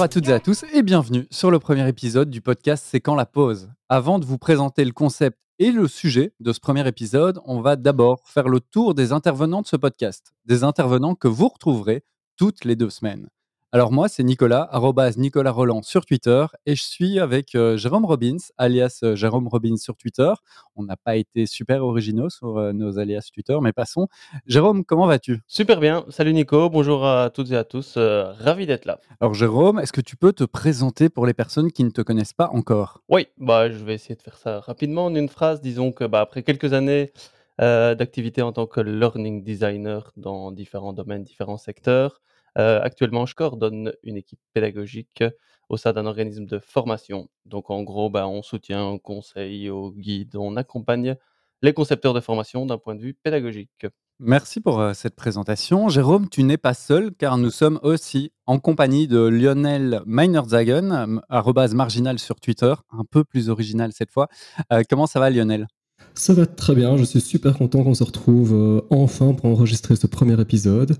Bonjour à toutes et à tous et bienvenue sur le premier épisode du podcast C'est quand la pause. Avant de vous présenter le concept et le sujet de ce premier épisode, on va d'abord faire le tour des intervenants de ce podcast. Des intervenants que vous retrouverez toutes les deux semaines. Alors moi, c'est Nicolas, arrobase Nicolas Roland sur Twitter, et je suis avec euh, Jérôme Robbins, alias euh, Jérôme Robbins sur Twitter. On n'a pas été super originaux sur euh, nos alias Twitter, mais passons. Jérôme, comment vas-tu? Super bien. Salut Nico, bonjour à toutes et à tous. ravi d'être là. Alors Jérôme, est-ce que tu peux te présenter pour les personnes qui ne te connaissent pas encore? Oui, bah, je vais essayer de faire ça rapidement en une phrase. Disons que bah, après quelques années d'activité en tant que learning designer dans différents domaines, différents secteurs, euh, actuellement, je coordonne une équipe pédagogique au sein d'un organisme de formation. Donc en gros, bah, on soutient, on conseille, on guide, on accompagne les concepteurs de formation d'un point de vue pédagogique. Merci pour euh, cette présentation. Jérôme, tu n'es pas seul car nous sommes aussi en compagnie de Lionel Meinerzagen, arrobase marginal sur Twitter, un peu plus original cette fois. Euh, comment ça va Lionel? Ça va très bien, je suis super content qu'on se retrouve enfin pour enregistrer ce premier épisode.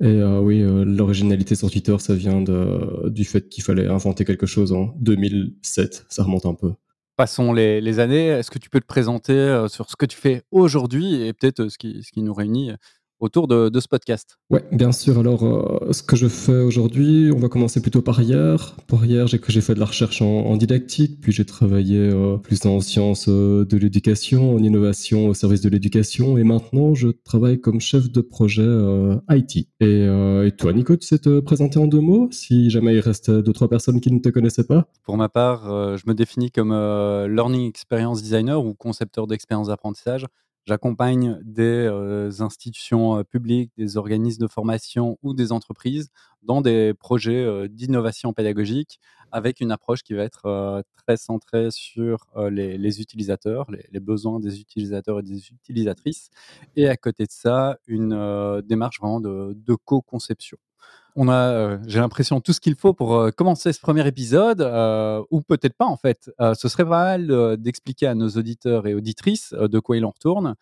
Et euh, oui, euh, l'originalité sur Twitter, ça vient du fait qu'il fallait inventer quelque chose en 2007. Ça remonte un peu. Passons les, années. Est-ce que tu peux te présenter euh, sur ce que tu fais aujourd'hui et peut-être ce qui nous réunit autour de, ce podcast Oui, bien sûr. Alors, euh, ce que je fais aujourd'hui, on va commencer plutôt par hier. Pour hier, j'ai j'ai fait de la recherche en, didactique, puis j'ai travaillé euh, plus en sciences euh, de l'éducation, en innovation au service de l'éducation, et maintenant, je travaille comme chef de projet IT. Et, et, toi, Nico, tu sais te présenter en deux mots, si jamais il reste deux, trois personnes qui ne te connaissaient pas? Pour ma part, je me définis comme Learning Experience Designer ou concepteur d'expérience d'apprentissage. J'accompagne des institutions publiques, des organismes de formation ou des entreprises dans des projets d'innovation pédagogique avec une approche qui va être très centrée sur les, utilisateurs, les, besoins des utilisateurs et des utilisatrices. Et à côté de ça, une démarche vraiment de co-conception on a, euh, j'ai l'impression, tout ce qu'il faut pour euh, commencer ce premier épisode, euh, ou peut-être pas en fait. ce serait pas mal d'expliquer à nos auditeurs et auditrices de quoi il en retourne.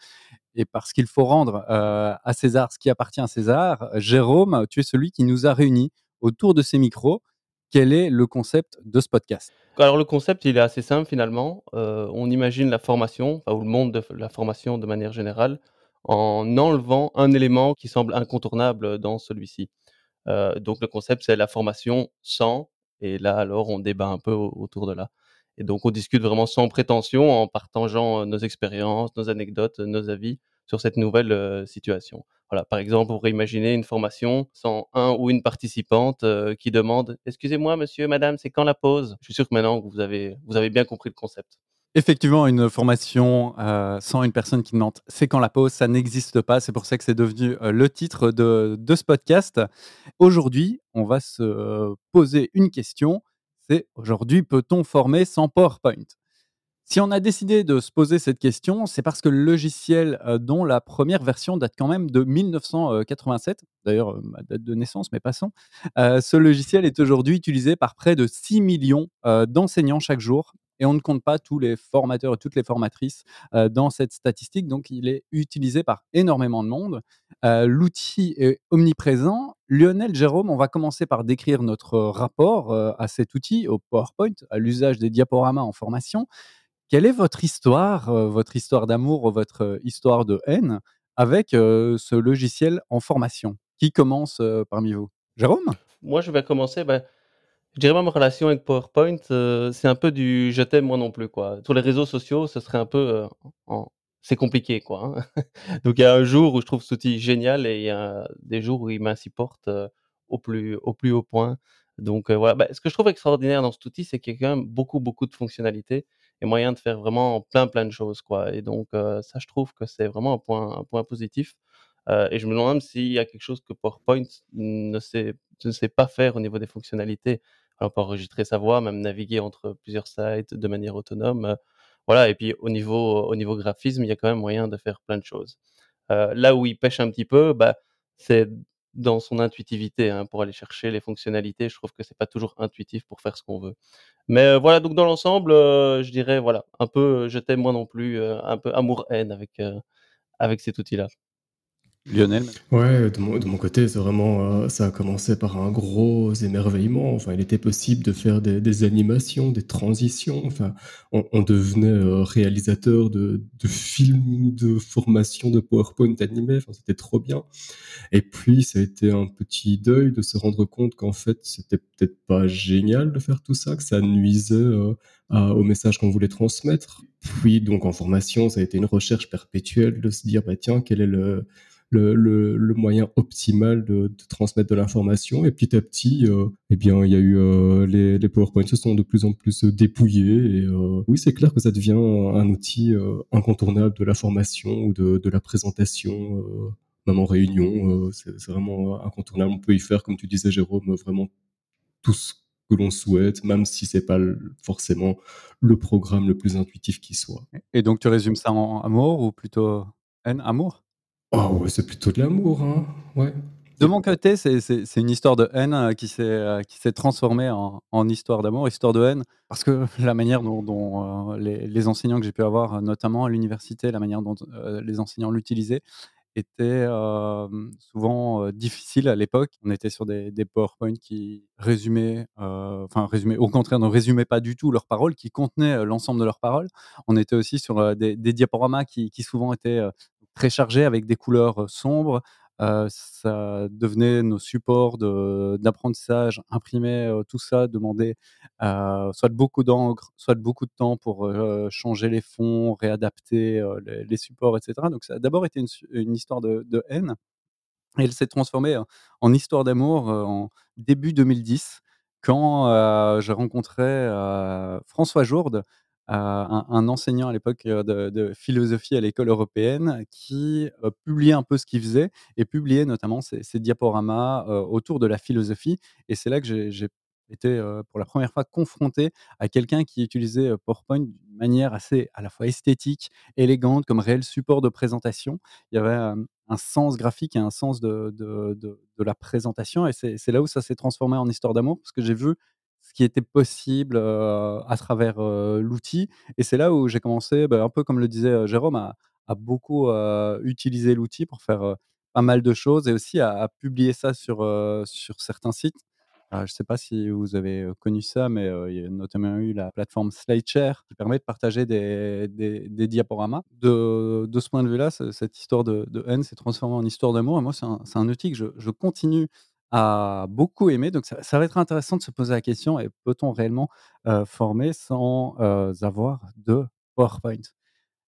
Et parce qu'il faut rendre à César ce qui appartient à César, Jérôme, tu es celui qui nous a réunis autour de ces micros. Quel est le concept de ce podcast? Alors le concept, il est assez simple finalement. on imagine la formation, ou le monde de la formation de manière générale, en enlevant un élément qui semble incontournable dans celui-ci. Euh, donc le concept, c'est la formation sans, et là alors on débat un peu autour de là. Et donc on discute vraiment sans prétention, en partageant nos expériences, nos anecdotes, nos avis sur cette nouvelle situation. Voilà, par exemple, vous pourrait imaginer une formation sans un ou une participante qui demande Excusez-moi, monsieur, madame, c'est quand la pause? Je suis sûr que maintenant vous avez bien compris le concept. Effectivement, une formation euh, sans une personne qui demande c'est quand la pause, ça n'existe pas. C'est pour ça que c'est devenu euh, le titre de, ce podcast. Aujourd'hui, on va se poser une question. C'est aujourd'hui, peut-on former sans PowerPoint? Si on a décidé de se poser cette question, c'est parce que le logiciel euh, dont la première version date quand même de 1987, d'ailleurs ma date de naissance, mais passons, ce logiciel est aujourd'hui utilisé par près de 6 millions d'enseignants chaque jour et on ne compte pas tous les formateurs et toutes les formatrices dans cette statistique. Donc, il est utilisé par énormément de monde. L'outil est omniprésent. Lionel, Jérôme, on va commencer par décrire notre rapport à cet outil, au PowerPoint, à l'usage des diaporamas en formation. Quelle est votre histoire, votre histoire d'amour, votre histoire de haine avec ce logiciel en formation? Qui commence parmi vous? Jérôme? Moi, je vais commencer. Ben, je dirais ma relation avec PowerPoint, euh, c'est un peu du «je t'aime, moi non plus», quoi. Sur les réseaux sociaux, ce serait un peu, euh, en c'est compliqué, quoi, hein. Donc il y a un jour où je trouve cet outil génial et il y a des jours où il m'insupporte, euh, au plus au plus haut point. Donc voilà, bah, ce que je trouve extraordinaire dans cet outil, c'est qu'il y a quand même beaucoup, beaucoup de fonctionnalités et moyen de faire vraiment plein, plein de choses, quoi et donc ça, je trouve que c'est vraiment un point un point positif, et je me demande même s'il y a quelque chose que PowerPoint ne sait ne sait pas faire au niveau des fonctionnalités on peut enregistrer sa voix, même naviguer entre plusieurs sites de manière autonome. Voilà, et puis au niveau, au niveau graphisme, il y a quand même moyen de faire plein de choses. Là où il pêche un petit peu, bah, c'est dans son intuitivité hein, pour aller chercher les fonctionnalités. Je trouve que c'est pas toujours intuitif pour faire ce qu'on veut. Mais voilà, donc dans l'ensemble, je dirais voilà, un peu je t'aime moi non plus, un peu amour-haine avec, avec cet outil-là. Lionel Ouais, de mon côté, c'est vraiment, heu, ça a commencé par un gros émerveillement. Enfin, il était possible de faire des animations, des transitions, enfin, on devenait, heu, réalisateur de films de formation de PowerPoint animés, enfin, c'était trop bien et puis ça a été un petit deuil de se rendre compte qu'en fait, c'était peut-être pas génial de faire tout ça, que ça nuisait, heu, à au message qu'on voulait transmettre. Puis donc en formation, ça a été une recherche perpétuelle de se dire: «Bah, tiens, quel est le le, moyen optimal de, transmettre de l'information. Et petit à petit, euh, eh bien, il y a eu euh, les, les PowerPoints se sont de plus en plus dépouillés. Et euh, oui, c'est clair que ça devient un outil euh, incontournable de la formation ou de, la présentation, euh, même en réunion. Euh, c'est vraiment incontournable. On peut y faire, comme tu disais, Jérôme, vraiment tout ce que l'on souhaite, même si c'est pas forcément le programme le plus intuitif qui soit. Et donc, tu résumes ça en amour ou plutôt haine Amour? Oh ouais, c'est plutôt de l'amour, hein, ouais. De mon côté, c'est une histoire de haine, s'est, heu, qui s'est transformée en histoire d'amour, histoire de haine, parce que la manière dont heu, les enseignants que j'ai pu avoir, notamment à l'université, la manière dont, les enseignants l'utilisaient était, souvent, difficile à l'époque. On était sur des des PowerPoint qui résumaient, enfin résumaient, au contraire, ne résumaient pas du tout leurs paroles, qui contenaient, l'ensemble de leurs paroles. On était aussi sur, des diaporamas qui souvent étaient, très chargés avec des couleurs, sombres. Ça devenait nos supports d'apprentissage, imprimer, tout ça, demander, soit beaucoup d'encre, soit beaucoup de temps pour, changer les fonds, réadapter, les supports et cetera. Donc ça a d'abord été une histoire de de haine et elle s'est transformée en en histoire d'amour, en début 2010 quand, j'ai rencontré, François Jourde, un un enseignant à l'époque, heu, de philosophie à l'école européenne qui, heu, publiait un peu ce qu'il faisait et publiait notamment ses diaporamas, heu, autour de la philosophie et c'est là que j'ai été, pour la première fois confronté à quelqu'un qui utilisait, PowerPoint d'une manière assez à la fois esthétique, élégante, comme réel support de présentation. Il y avait, un sens graphique et un sens de de la présentation et c'est là où ça s'est transformé en histoire d'amour parce que j'ai vu ce qui était possible, à travers, l'outil et c'est là où j'ai commencé, bah, un peu comme le disait, Jérôme, à beaucoup, utiliser l'outil pour faire, pas mal de choses et aussi à publier ça sur, sur certains sites. Je ne sais pas si vous avez, connu ça, mais, heu, il y a notamment eu la plateforme SlideShare qui permet de partager des diaporamas. De de ce point de vue-là, ce cette histoire de haine s'est transformée en histoire d'amour et moi, c'est un un outil que je je continue à beaucoup aimer. Donc ça va être intéressant de se poser la question: «Et peut-on réellement, former sans, avoir de PowerPoint?»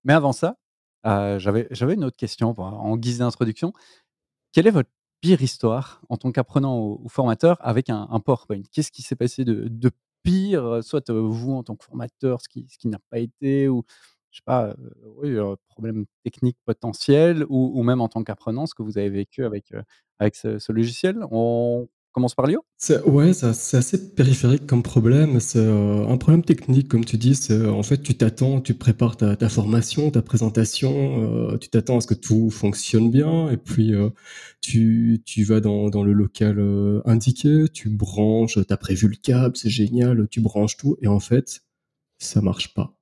mais avant ça, j'avais une autre question en guise d'introduction. Quelle est votre pire histoire en tant qu'apprenant ou formateur avec un PowerPoint? Qu'est-ce qui s'est passé de de pire, soit, vous en tant que formateur, ce qui ce qui n'a pas été ou je sais pas, oui, problème technique potentiel ou même en tant qu'apprenant, ce que vous avez vécu avec, avec ce logiciel? On commence par Lio? Ouais, c'est assez périphérique comme problème. C'est, un problème technique comme tu dis, en fait, tu t'attends, tu prépares ta formation, ta présentation, tu t'attends à ce que tout fonctionne bien et puis, tu tu vas dans dans le local, indiqué, tu branches, tu as prévu le câble, c'est génial, tu branches tout et en fait, ça marche pas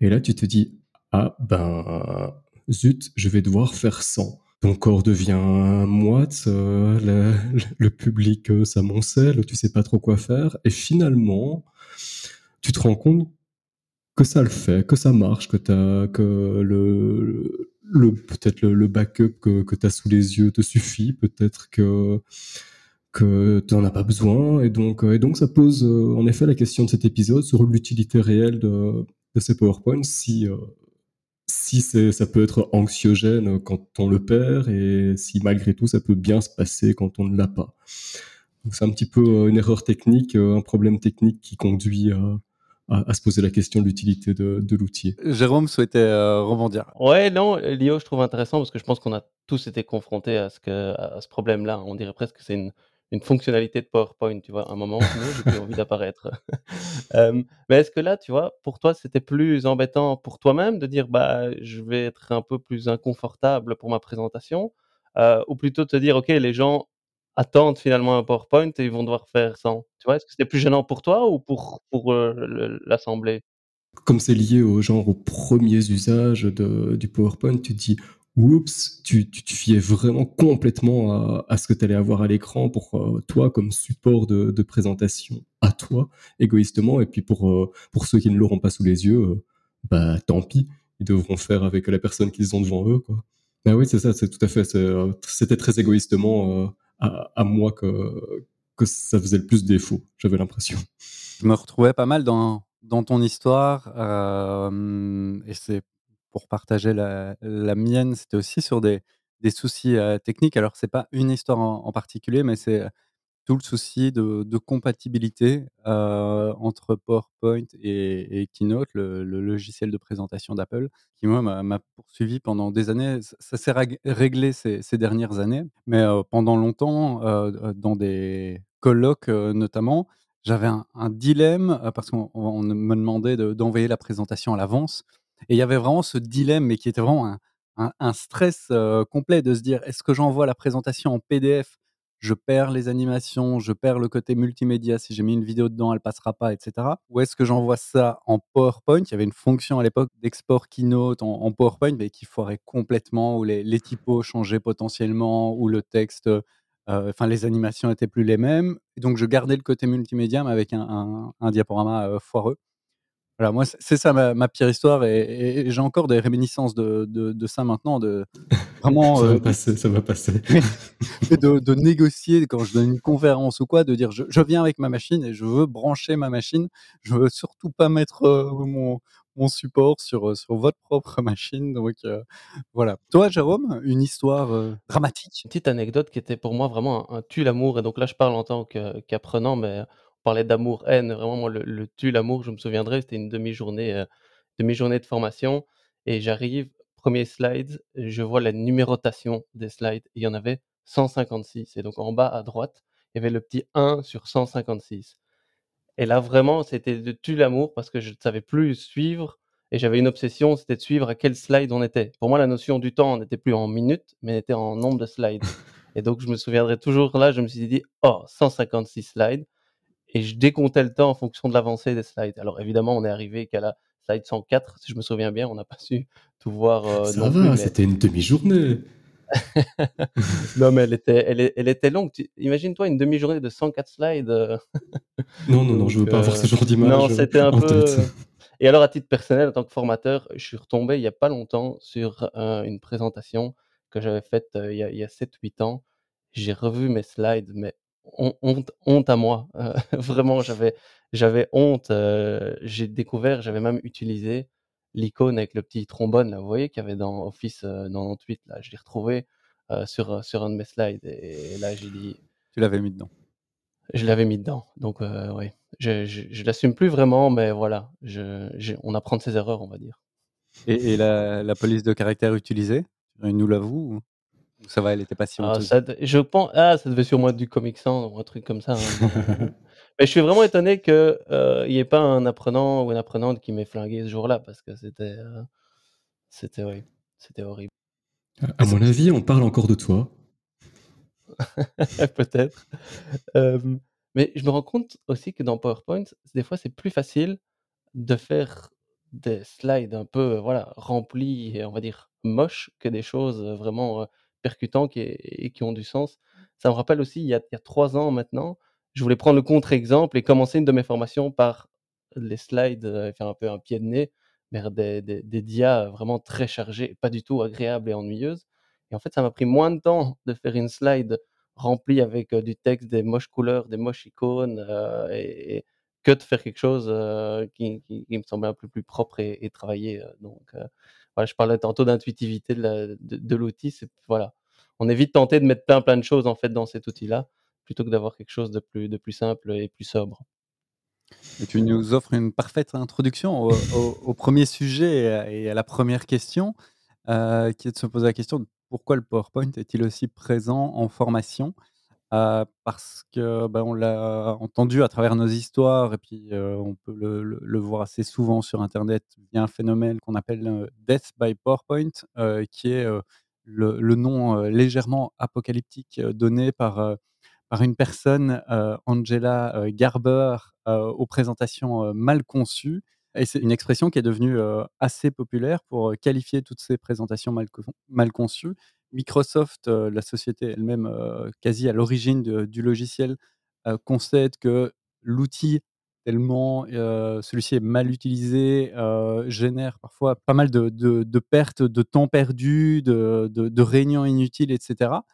et là, tu te dis: «Ah ben, zut, je vais devoir faire sans». Ton corps devient moite, heu, le public, heu, s'amoncelle, tu sais pas trop quoi faire et finalement, tu te rends compte que ça le fait, que ça marche, que que le peut-être le backup que que tu as sous les yeux te suffit, peut-être que tu en as pas besoin et donc et donc ça pose, heu, en effet la question de cet épisode sur l'utilité réelle de de ces PowerPoint si, heu, si ça peut être anxiogène quand on le perd et si malgré tout ça peut bien se passer quand on ne l'a pas. Donc c'est un petit peu, heu, une erreur technique, heu, un problème technique qui conduit à à à se poser la question de l'utilité de de l'outil. Jérôme souhaitait, heu, rebondir. Ouais, non, Lio, je trouve intéressant parce que je pense qu'on a tous été confrontés à ce que à ce problème-là. On dirait presque que c'est une une fonctionnalité de PowerPoint, tu vois? Un moment j'ai envie d'apparaître. Hem, mais est-ce que là, tu vois, pour toi, c'était plus embêtant pour toi-même de dire: «Bah, je vais être un peu plus inconfortable pour ma présentation», heu, ou plutôt te dire: «OK, les gens attendent finalement un PowerPoint et ils vont devoir faire sans». Tu vois? Est-ce que c'était plus gênant pour toi ou pour pour, le l'assemblée? Comme c'est lié au genre aux premiers usages de du PowerPoint, tu te dis: oups, tu, te fiais vraiment complètement à, ce que tu allais avoir à l'écran pour euh, toi comme support de, présentation à toi, égoïstement. Et puis pour, euh, pour ceux qui ne l'auront pas sous les yeux, euh, bah tant pis, ils devront faire avec la personne qu'ils ont devant eux. Quoi. Ben oui, c'est ça, c'est tout à fait. C'était très égoïstement à, à, moi que, que ça faisait le plus défaut, j'avais l'impression. Je me retrouvais pas mal dans, dans ton histoire, et c'est pour partager la, la mienne, c'était aussi sur des, des soucis techniques. Alors, c'est pas une histoire en, particulier, mais c'est tout le souci de, de compatibilité entre PowerPoint et, Keynote, le, logiciel de présentation d'Apple, qui moi m'a poursuivi pendant des années. Ça, s'est réglé ces, ces, dernières années, mais pendant longtemps, dans des colloques notamment, j'avais un, dilemme parce qu'on me demandait d'envoyer la présentation à l'avance. Et il y avait vraiment ce dilemme, mais qui était vraiment un, stress complet de se dire est-ce que j'envoie la présentation en PDF je perds les animations, je perds le côté multimédia. Si j'ai mis une vidéo dedans, elle passera pas, etc. Ou est-ce que j'envoie ça en PowerPoint Il y avait une fonction à l'époque d'export Keynote en, PowerPoint, mais qui foirait complètement, où les, les, typos changeaient potentiellement, où le texte, enfin les animations étaient plus les mêmes. Donc je gardais le côté multimédia, mais avec un, diaporama foireux. Voilà, moi, c'est ça ma, pire histoire et, j'ai encore des réminiscences de, de, ça maintenant. De, vraiment, ça, va euh, passer, ça va passer. de, de, négocier quand je donne une conférence ou quoi, de dire je, je, viens avec ma machine et je veux brancher ma machine. Je veux surtout pas mettre euh, mon, mon support sur, euh, sur votre propre machine. Donc voilà. Toi, Jérôme, une histoire dramatique? Une petite anecdote qui était pour moi vraiment un, tue l'amour. Et donc là, je parle en tant qu'apprenant, mais parlait d'amour-haine, vraiment, moi, le, le tue l'amour, je me souviendrai, c'était une demi-journée euh, demi-journée de formation. Et j'arrive, premier slide, je vois la numérotation des slides. Il y en avait 156. Et donc en bas à droite, il y avait le petit 1 sur 156. Et là, vraiment, c'était de tue l'amour parce que je ne savais plus suivre. Et j'avais une obsession, c'était de suivre à quel slide on était. Pour moi, la notion du temps n'était plus en minutes, mais était en nombre de slides. Et donc, je me souviendrai toujours là, je me suis dit, oh, 156 slides et je décomptais le temps en fonction de l'avancée des slides. Alors évidemment, on est arrivé qu'à la slide 104, si je me souviens bien, on n'a pas su tout voir. Euh, Ça va, c'était une demi-journée. non, mais elle était, elle, elle était longue. Imagine-toi une demi-journée de 104 slides. Euh. non, non, non, je veux pas avoir ce genre d'image. Non, c'était un peu. Et alors, à titre personnel, en tant que formateur, je suis retombé il n'y a pas longtemps sur euh, une présentation que j'avais faite il y a, a 7-8 ans. J'ai revu mes slides, mais honte, honte à moi. Euh, vraiment, j'avais, j'avais honte. Euh, j'ai découvert, j'avais même utilisé l'icône avec le petit trombone, là, vous voyez, qu'il y avait dans Office 98. Là, je l'ai retrouvé euh, sur, sur un de mes slides. Et, là, j'ai dit. Tu l'avais mis dedans. Je l'avais mis dedans. Donc, oui. Je, je, l'assume plus vraiment, mais voilà. Je, on apprend de ses erreurs, on va dire. Et, la, la, police de caractère utilisée, nous l'avoue ça va, elle était pas si ah, ça, je pense, ah, ça devait sûrement être du Comic Sans ou un truc comme ça. Hein, mais je suis vraiment étonné qu'il euh, n'y ait pas un apprenant ou une apprenante qui m'ait flingué ce jour-là parce que c'était, euh, c'était, oui, c'était horrible. À mon avis, on parle encore de toi. Peut-être. mais je me rends compte aussi que dans PowerPoint, des fois, c'est plus facile de faire des slides un peu voilà remplis et on va dire moches que des choses vraiment percutants qui, et qui ont du sens. Ça me rappelle aussi, il y a, trois ans maintenant, je voulais prendre le contre-exemple et commencer une de mes formations par les slides, euh, faire un peu un pied de nez vers des, des, des dias vraiment très chargés, pas du tout agréables et ennuyeuses. Et en fait, ça m'a pris moins de temps de faire une slide remplie avec euh, du texte, des moches couleurs, des moches icônes, euh, et, que de faire quelque chose qui, qui, me semblait un peu plus propre et, et travaillé. donc, je parlais tantôt d'intuitivité de l'outil. voilà, on évite de tenter de mettre plein plein de choses en fait dans cet outil-là, plutôt que d'avoir quelque chose de plus, simple et plus sobre. Tu nous offres une parfaite introduction au, premier sujet et à la première question, euh, qui est de se poser la question de pourquoi le PowerPoint est-il aussi présent en formation? Euh, parce que ben, on l'a entendu à travers nos histoires et puis euh, on peut le, voir assez souvent sur Internet. Il y a un phénomène qu'on appelle euh, Death by PowerPoint, qui est le, nom légèrement apocalyptique donné par, par une personne, Angela Garber, aux présentations mal conçues. Et c'est une expression qui est devenue, assez populaire pour, qualifier toutes ces présentations mal conçues. Microsoft, heu, la société elle-même, heu, quasi à l'origine du logiciel, heu, concède que l'outil tellement, celui-ci est mal utilisé, génère parfois pas mal de pertes de temps perdu, de réunions inutiles et cetera.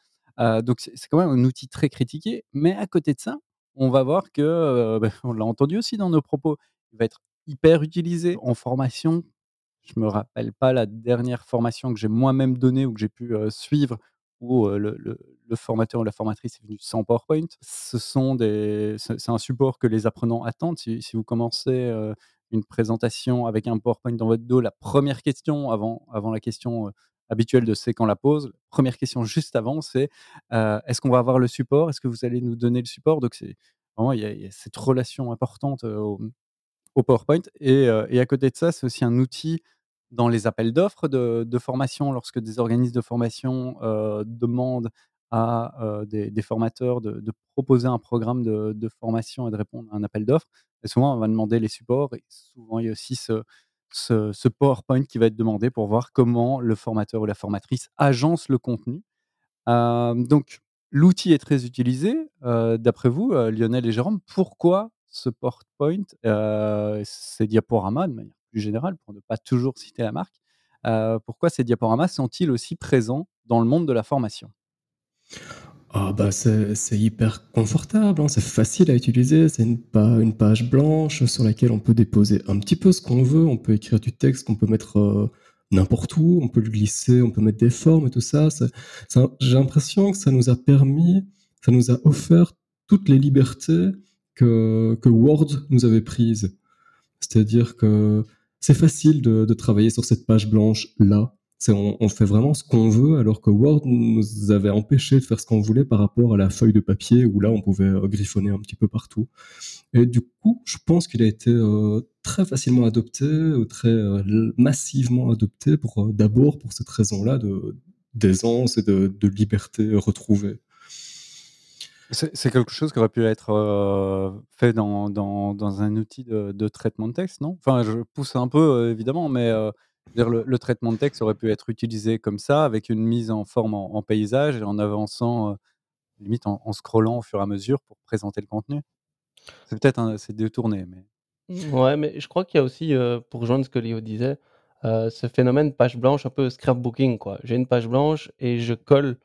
Heu, donc c'est quand même un outil très critiqué. Mais à côté de ça, on va voir que, bah, on l'a entendu aussi dans nos propos, il va être hyper utilisé en formation. Je me rappelle pas la dernière formation que j'ai moi-même donnée ou que j'ai pu, suivre où, le formateur ou la formatrice est venu sans PowerPoint. Ce c'est un support que les apprenants attendent. Si vous commencez, une présentation avec un PowerPoint dans votre dos, la première question avant avant la question, habituelle de «C'est quand la pause?», première question juste avant, c'est, «Est-ce qu'on va avoir le support? Est-ce que vous allez nous donner le support?» donc vraiment il y a il cette relation importante, au, PowerPoint et à côté de ça, c'est aussi un outil dans les appels d'offres de formation lorsque des organismes de formation, heu, demandent à, heu, des formateurs de proposer un programme de formation et de répondre à un appel d'offres souvent on va demander les supports et souvent il y a aussi ce PowerPoint qui va être demandé pour voir comment le formateur ou la formatrice agence le contenu. Hem, donc l'outil est très utilisé, d'après vous, Lionel et Jérôme, pourquoi ce PowerPoint, ces diaporamas de manière plus générale pour ne pas toujours citer la marque, heu, pourquoi ces diaporamas sont-ils aussi présents dans le monde de la formation? Ah bah, c'est hyper confortable, hein, c'est facile à utiliser, c'est une pa une page blanche sur laquelle on peut déposer un petit peu ce qu'on veut, on peut écrire du texte qu'on peut mettre, heu, n'importe où, on peut le glisser, on peut mettre des formes et tout ça, ça j'ai l'impression que ça nous a permis, ça nous a offert toutes les libertés que que Word nous avait prises. C'est-à-dire que c'est facile de de travailler sur cette page blanche-là. C'est on on fait vraiment ce qu'on veut alors que Word nous avait empêché de faire ce qu'on voulait par rapport à la feuille de papier où là on pouvait, heu, griffonner un petit peu partout et du coup, je pense qu'il a été, heu, très facilement adopté, heu, très, heu, l massivement adopté pour, heu, d'abord pour cette raison-là de d'aisance et de de liberté retrouvée. C'est quelque chose qui aurait pu être, heu, fait dans dans dans un outil de traitement de texte, non? Enfin, je pousse un peu, heu, évidemment, mais, dire le traitement de texte aurait pu être utilisé comme ça, avec une mise en forme en paysage et en avançant, limite en scrollant au fur et à mesure pour présenter le contenu. C'est peut-être c'est détourné, mais Mmh, ouais, mais je crois qu'il y a aussi, pour rejoindre ce que Léo disait, ce phénomène page blanche un peu scrapbooking, quoi. J'ai une page blanche et je colle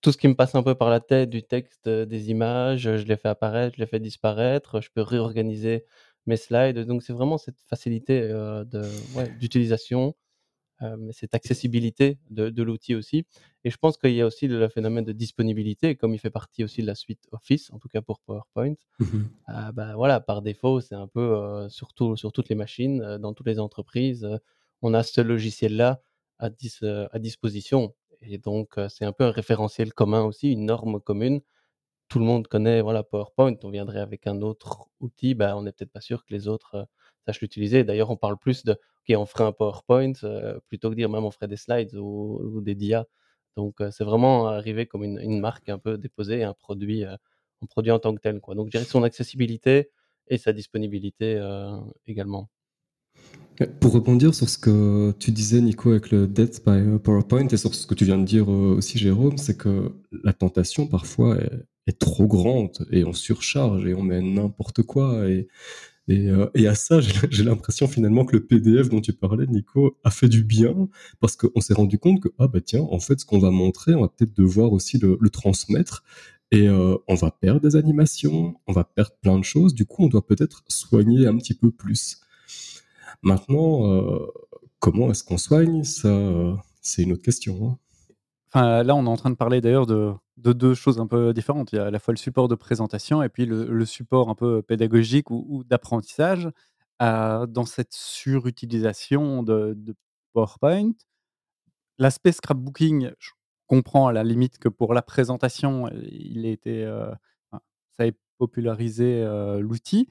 tout ce qui me passe un peu par la tête, du texte, heu, des images, heu, je les fais apparaître, je les fais disparaître, je peux réorganiser mes slides, donc c'est vraiment cette facilité, ouais, d'utilisation, cette accessibilité de de l'outil aussi. Et je pense qu'il y a aussi le phénomène de disponibilité, comme il fait partie aussi de la suite Office, en tout cas pour PowerPoint. Bah, voilà, par défaut, c'est un peu, heu, sur tout sur toutes les machines, dans toutes les entreprises, on a ce logiciel-là à dis à disposition et donc c'est un peu un référentiel commun aussi, une norme commune. Tout le monde connaît, voilà, PowerPoint, on viendrait avec un autre outil, bah, on n'est peut-être pas sûr que les autres, sachent l'utiliser. D'ailleurs, on parle plus de: «OK, on ferait un PowerPoint», plutôt que dire même: «On ferait des slides ou des dias». Donc c'est vraiment arrivé comme une marque un peu déposée, un produit, un produit en tant que tel. Donc je dirais son accessibilité et sa disponibilité, également. Pour rebondir sur ce que tu disais Nico avec le Death by, PowerPoint et sur ce que tu viens de dire, heu, aussi Jérôme, c'est que la tentation parfois est trop grande et on surcharge et on met n'importe quoi et et à ça, j'ai l'impression finalement que le PDF dont tu parlais Nico a fait du bien parce qu'on s'est rendu compte que: «Ah bah tiens, en fait, ce qu'on va montrer, on va peut-être devoir aussi le transmettre et heu, on va perdre des animations, on va perdre plein de choses, du coup, on doit peut-être soigner un petit peu plus». Maintenant, heu, comment est-ce qu'on soigne? Ça, heu, c'est une autre question, hein. Enfin, là, on est en train de parler d'ailleurs de de 2 choses un peu différentes. Il y a à la fois le support de présentation et puis le support un peu pédagogique ou d'apprentissage. Heu, dans cette surutilisation de PowerPoint, l'aspect scrapbooking, je comprends à la limite que pour la présentation, il ait été, heu, enfin, ça ait popularisé, l'outil.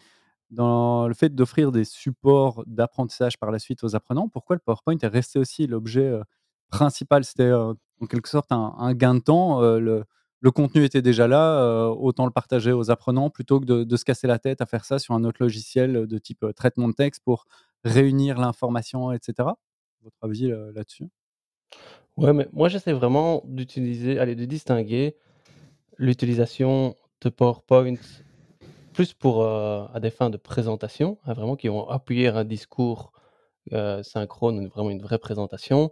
Dans le fait d'offrir des supports d'apprentissage par la suite aux apprenants, pourquoi le PowerPoint est resté aussi l'objet, heu, principal? C'était, heu, en quelque sorte un gain de temps, heu, le contenu était déjà là, autant le partager aux apprenants plutôt que de, se casser la tête à faire ça sur un autre logiciel de type traitement de texte pour réunir l'information, etc. Votre avis là-dessus? Ouais, mais moi j'essaie vraiment d'utiliser, allez, de distinguer l'utilisation de PowerPoint plus pour à des fins de présentation, hein, vraiment qui vont appuyer un discours synchrone, vraiment une vraie présentation,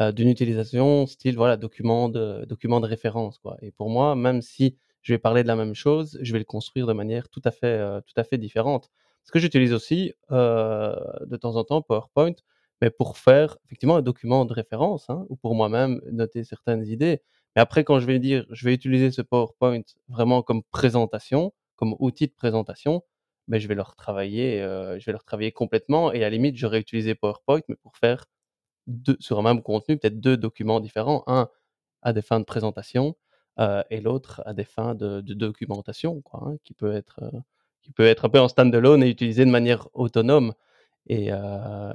d'une utilisation style voilà document de document de référence quoi. Et pour moi, même si je vais parler de la même chose, je vais le construire de manière tout à fait tout à fait différente. Parce que j'utilise aussi de temps en temps PowerPoint, mais pour faire effectivement un document de référence hein, ou pour moi-même noter certaines idées. Mais après, quand je vais dire je vais utiliser ce PowerPoint vraiment comme présentation, comme outil de présentation, mais je vais le retravailler, je vais le retravailler complètement et à la limite, j'aurais utilisé PowerPoint, mais pour faire sur un même contenu, peut-être deux documents différents, un à des fins de présentation et l'autre à des fins de, documentation, quoi, hein, qui peut être qui peut être un peu en stand-alone et utilisé de manière autonome. Et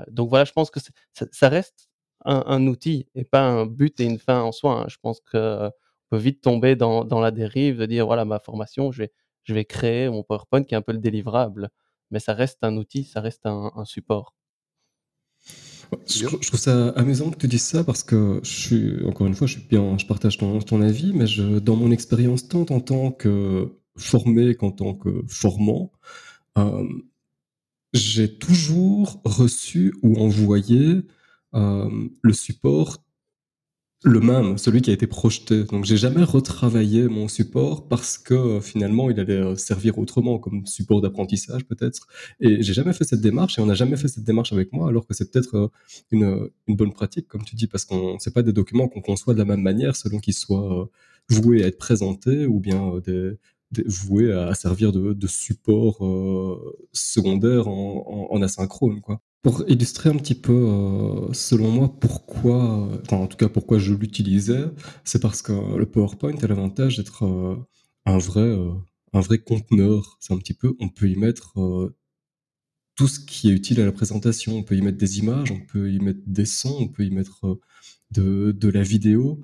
donc voilà, je pense que ça, reste un, outil et pas un but et une fin en soi. Hein. Je pense qu'on peut vite tomber dans, la dérive de dire voilà ma formation, je vais, je vais créer mon PowerPoint qui est un peu le délivrable, mais ça reste un outil, ça reste un support. Je, trouve ça amusant que tu dises ça parce que je suis, encore une fois, je, suis bien, je partage ton, ton avis, mais dans mon expérience tant en tant que formé qu'en tant que formant, euh, j'ai toujours reçu ou envoyé euh, le support le même, celui qui a été projeté. Donc j'ai jamais retravaillé mon support parce que euh, finalement il allait euh, servir autrement comme support d'apprentissage peut-être. Et j'ai jamais fait cette démarche et on n'a jamais fait cette démarche avec moi alors que c'est peut-être euh, une, bonne pratique comme tu dis parce qu'on c'est pas des documents qu'on conçoit de la même manière selon qu'ils soient voués à être présentés ou bien voués à, servir de, support secondaire en, en asynchrone quoi. Pour illustrer un petit peu, euh, selon moi, pourquoi, en tout cas pourquoi je l'utilisais, c'est parce que le PowerPoint a l'avantage d'être euh, un vrai, euh, un vrai conteneur. C'est un petit peu, on peut y mettre tout ce qui est utile à la présentation. On peut y mettre des images, on peut y mettre des sons, on peut y mettre de, de la vidéo,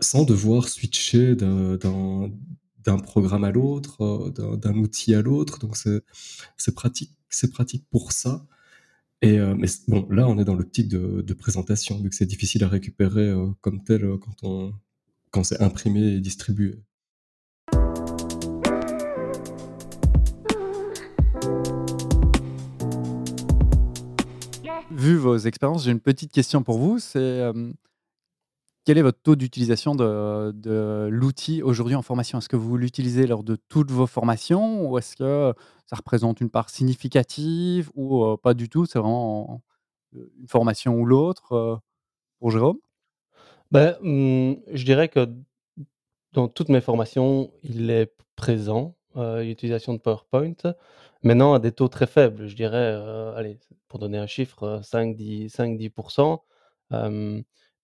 sans devoir switcher d'un programme à l'autre, d'un outil à l'autre. Donc c'est pratique, c'est pratique pour ça. Et euh, mais bon, là, on est dans l'optique de, présentation, vu que c'est difficile à récupérer euh, comme tel euh, quand, quand c'est imprimé et distribué. Vu vos expériences, j'ai une petite question pour vous. C'est quel est votre taux d'utilisation de, l'outil aujourd'hui en formation? Est-ce que vous l'utilisez lors de toutes vos formations ou est-ce que ça représente une part significative ou euh, pas du tout? C'est vraiment euh, une formation ou l'autre euh, pour Jérôme? Ben, Je dirais que dans toutes mes formations, il est présent, l'utilisation de PowerPoint. Maintenant, à des taux très faibles, je dirais, allez, pour donner un chiffre, 5-10%.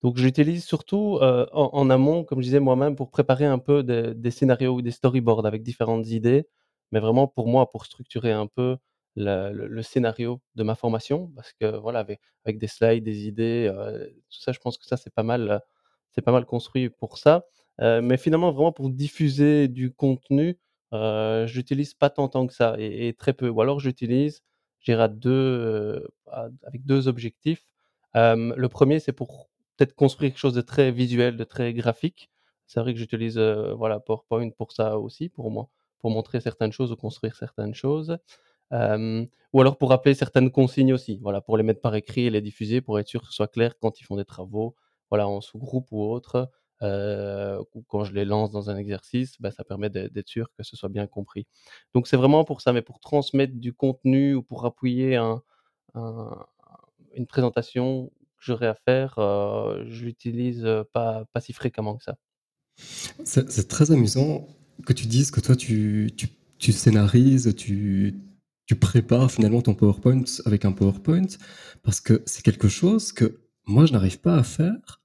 Donc je l'utilise surtout, en amont, comme je disais moi-même, pour préparer un peu des scénarios ou des storyboards avec différentes idées, mais vraiment pour moi, pour structurer un peu le scénario de ma formation. Parce que voilà, avec des slides, des idées, tout ça, je pense que ça, c'est pas mal, c'est pas mal construit pour ça. mais finalement, vraiment pour diffuser du contenu, je l'utilise pas tant tant que ça et très peu. Ou alors j'utilise, je dirais deux, avec deux objectifs. le premier, c'est pour peut-être construire quelque chose de très visuel, de très graphique. C'est vrai que j'utilise euh, voilà, PowerPoint pour ça aussi, pour moi, pour montrer certaines choses ou construire certaines choses. ou alors pour rappeler certaines consignes aussi, voilà, pour les mettre par écrit et les diffuser pour être sûr que ce soit clair quand ils font des travaux, voilà, en sous-groupe ou autre, euh, ou quand je les lance dans un exercice, bah, ça permet d'être sûr que ce soit bien compris. Donc c'est vraiment pour ça, mais pour transmettre du contenu ou pour appuyer un, une présentation j'aurais à faire, je l'utilise pas, pas si fréquemment que ça. C'est très amusant que tu dises que toi, tu, tu, tu scénarises, tu, tu prépares finalement ton PowerPoint avec un PowerPoint, parce que c'est quelque chose que moi, je n'arrive pas à faire,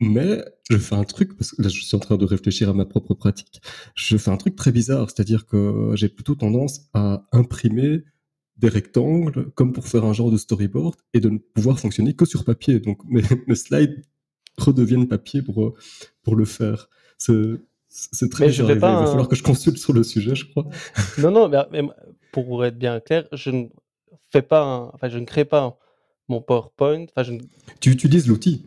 mais je fais un truc, parce que là, je suis en train de réfléchir à ma propre pratique, je fais un truc très bizarre, c'est-à-dire que j'ai plutôt tendance à imprimer des rectangles, comme pour faire un genre de storyboard, et de ne pouvoir fonctionner que sur papier. Donc mes, mes slides redeviennent papier pour, pour le faire. C'est très bizarre. Il va, falloir que je consulte sur le sujet, je crois. Non, non, mais, pour être bien clair, je ne fais pas, enfin, je ne crée pas mon PowerPoint. Enfin, je Tu utilises l'outil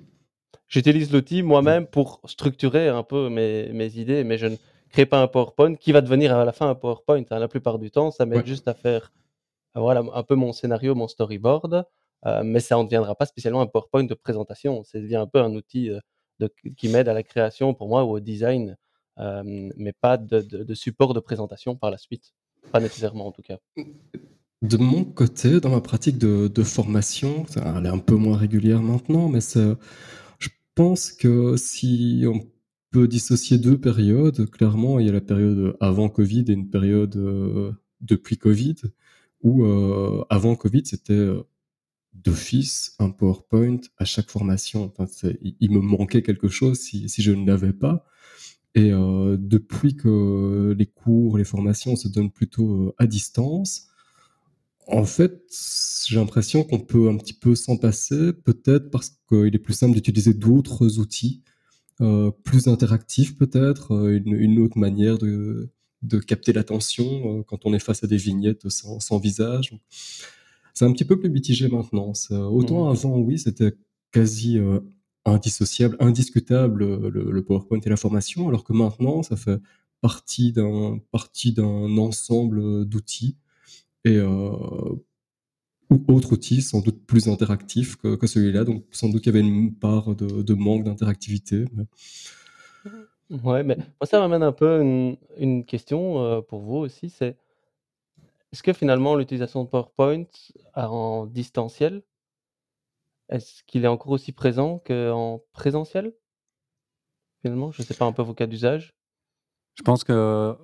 J'utilise l'outil moi-même pour structurer un peu mes, mes, idées, mais je ne crée pas un PowerPoint qui va devenir à la fin un PowerPoint. Hein. La plupart du temps, ça m'aide juste à faire voilà, un peu mon scénario, mon storyboard, euh, mais ça ne deviendra pas spécialement un PowerPoint de présentation. Ça devient un peu un outil euh, qui m'aide à la création pour moi ou au design, euh, mais pas de, support de présentation par la suite. Pas nécessairement en tout cas. De mon côté, dans ma pratique de, formation, elle est un peu moins régulière maintenant, mais je pense que si on peut dissocier deux périodes, clairement, il y a la période avant Covid et une période depuis Covid où euh, avant Covid, c'était euh, d'office un PowerPoint à chaque formation. Il me manquait quelque chose si, je ne l'avais pas. Et euh, depuis que les cours, les formations se donnent plutôt à distance, en fait, j'ai l'impression qu'on peut un petit peu s'en passer, peut-être parce qu'il est plus simple d'utiliser d'autres outils, plus interactifs peut-être, une, autre manière de, de capter l'attention euh, quand on est face à des vignettes sans, visage. C'est un petit peu plus mitigé maintenant. Autant mmh. avant, oui, c'était quasi euh, indissociable, indiscutable le, PowerPoint et la formation, alors que maintenant, ça fait partie d'un partie d'un ensemble d'outils et euh, ou autres outils sans doute plus interactifs que, celui-là. Donc sans doute qu'il y avait une part de, manque d'interactivité. Ouais, mais moi, ça m'amène un peu une, une question euh, pour vous aussi, c'est est-ce que finalement l'utilisation de PowerPoint en distanciel, est-ce qu'il est encore aussi présent qu'en présentiel? Finalement, je ne sais pas un peu vos cas d'usage. Je pense que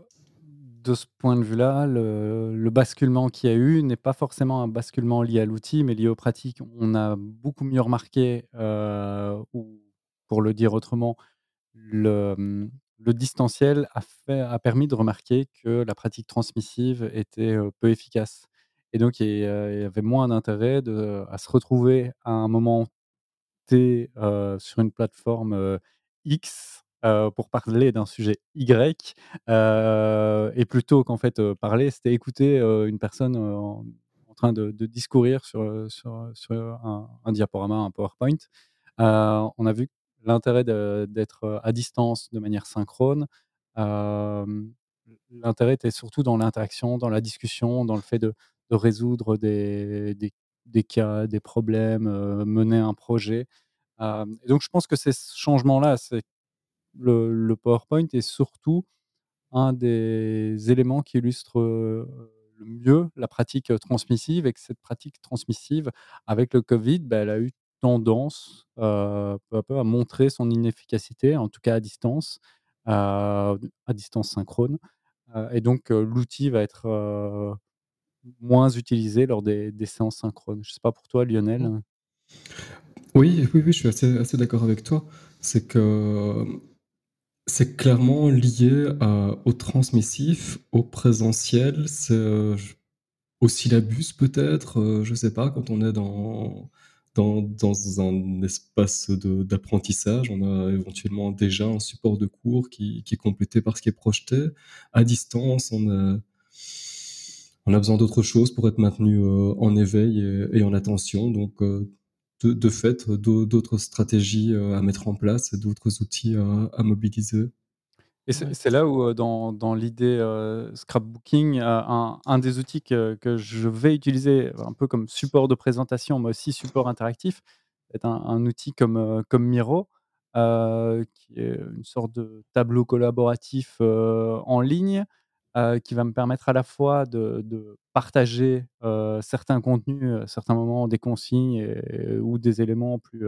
de ce point de vue-là, le, le basculement qu'il y a eu n'est pas forcément un basculement lié à l'outil, mais lié aux pratiques. On a beaucoup mieux remarqué, euh, ou pour le dire autrement, le, le distanciel a, permis de remarquer que la pratique transmissive était peu efficace. Et donc, il y, avait moins d'intérêt à se retrouver à un moment T sur une plateforme X pour parler d'un sujet Y, et plutôt qu'en fait parler, c'était écouter une personne en, train de, discourir sur, sur, un, un, diaporama, un PowerPoint. on a vu l'intérêt d'être à distance de manière synchrone, l'intérêt était surtout dans l'interaction, dans la discussion, dans le fait de, résoudre des, des, cas, des problèmes, mener un projet. et donc, je pense que ces changements-là, c'est le, le, PowerPoint est surtout un des éléments qui illustre le mieux la pratique transmissive et que cette pratique transmissive, avec le Covid, bah, elle a eu tendance peu à peu à montrer son inefficacité, en tout cas à distance, à distance synchrone. et donc l'outil va être moins utilisé lors des, séances synchrones. Je ne sais pas pour toi, Lionel. Mmh. Oui, oui, oui, je suis assez, d'accord avec toi. C'est que c'est clairement lié au transmissif, au présentiel. C'est au syllabus peut-être, je ne sais pas, quand on est dans dans, dans un espace d'apprentissage. On a éventuellement déjà un support de cours qui, qui, est complété par ce qui est projeté. À distance, on a, on a besoin d'autre chose pour être maintenu euh, en éveil et, en attention. Donc, euh, de, de, fait, d'autres stratégies euh, à mettre en place et d'autres outils à, à mobiliser. Et c'est là où, dans, dans l'idée scrapbooking, un, un, des outils que, que, je vais utiliser un peu comme support de présentation, mais aussi support interactif, est un, un outil comme, comme Miro, qui est une sorte de tableau collaboratif en ligne, qui va me permettre à la fois de, de partager certains contenus, à certains moments, des consignes ou des éléments plus,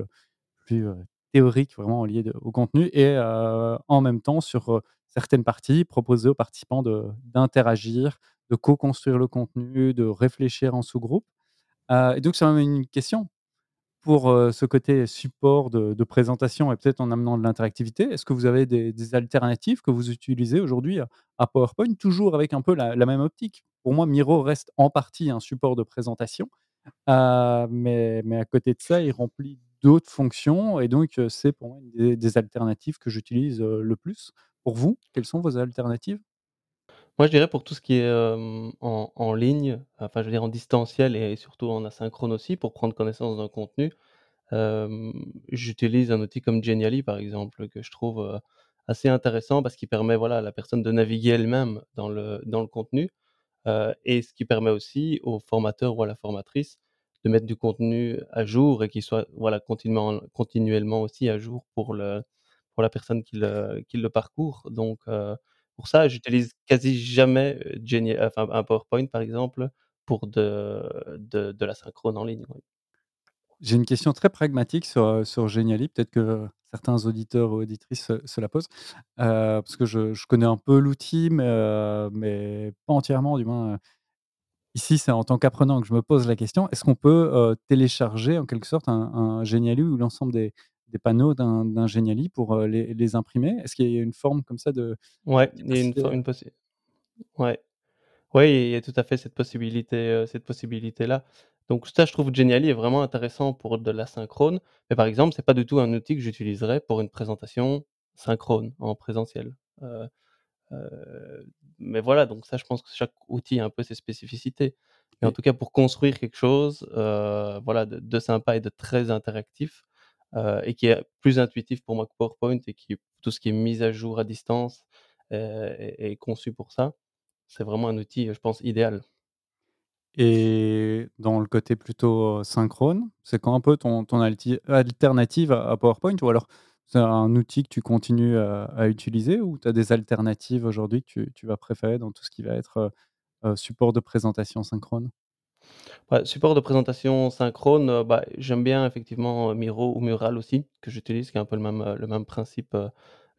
plus théorique vraiment lié au contenu et en même temps sur certaines parties proposer aux participants d'interagir, de, co-construire le contenu, de réfléchir en sous-groupe. et donc ça m'amène une question pour ce côté support de, présentation et peut-être en amenant de l'interactivité. Est-ce que vous avez des, alternatives que vous utilisez aujourd'hui à, PowerPoint, toujours avec un peu la, la, même optique? Pour moi, Miro reste en partie un support de présentation, mais, mais à côté de ça, il remplit d'autres fonctions. Et donc, c'est pour moi des, alternatives que j'utilise le plus pour vous, quelles sont vos alternatives? Moi, je dirais pour tout ce qui est, en en ligne, enfin, je veux dire en distanciel et surtout en asynchrone aussi pour prendre connaissance d'un contenu, j'utilise un outil comme Genially, par exemple, que je trouve, assez intéressant parce qu'il permet, voilà, à la personne de naviguer elle-même dans le dans le contenu, et ce qui permet aussi au formateur ou à la formatrice de mettre du contenu à jour et qu'il soit, voilà, continuellement continuellement aussi à jour pour le pour la personne qui le qui le parcourt donc heu, pour ça, j'utilise quasi jamais, heu, Genia enfin un PowerPoint, par exemple, pour de de de l'asynchrone en ligne. J'ai une question très pragmatique sur, sur Genially, peut-être que certains auditeurs ou auditrices se la posent, parce que je je connais un peu l'outil, mais mais pas entièrement, du moins. Ici, c'est en tant qu'apprenant que je me pose la question. Est-ce qu'on peut, heu, télécharger en quelque sorte un un Genially ou l'ensemble des des panneaux d'un Genially pour, heu, les les imprimer? Est-ce qu'il y a une forme comme ça de Ouais, il y a une d'y for passer, une possi ouais. Ouais, il y a tout à fait cette possibilité, heu, cette possibilité-là. Donc ça, je trouve Genially est vraiment intéressant pour de l'asynchrone, mais par exemple, c'est pas du tout un outil que j'utiliserais pour une présentation synchrone en présentiel. Mais voilà, donc ça, je pense que chaque outil a un peu ses spécificités. Mais en tout cas, pour construire quelque chose, heu, voilà, de de sympa et de très interactif, heu et qui est plus intuitif pour moi que PowerPoint et qui tout ce qui est mise à jour à distance, est est conçu pour ça. C'est vraiment un outil, je pense, idéal. et dans le côté plutôt, synchrone, c'est quoi un peu ton ton alternative à à PowerPoint? Ou alors c'est un outil que tu continues à utiliser ou tu as des alternatives aujourd'hui que tu vas préférer dans tout ce qui va être, support de présentation synchrone? Ouais, support de présentation synchrone, bah, j'aime bien effectivement, Miro ou Mural aussi, que j'utilise, qui est un peu le même, le même principe,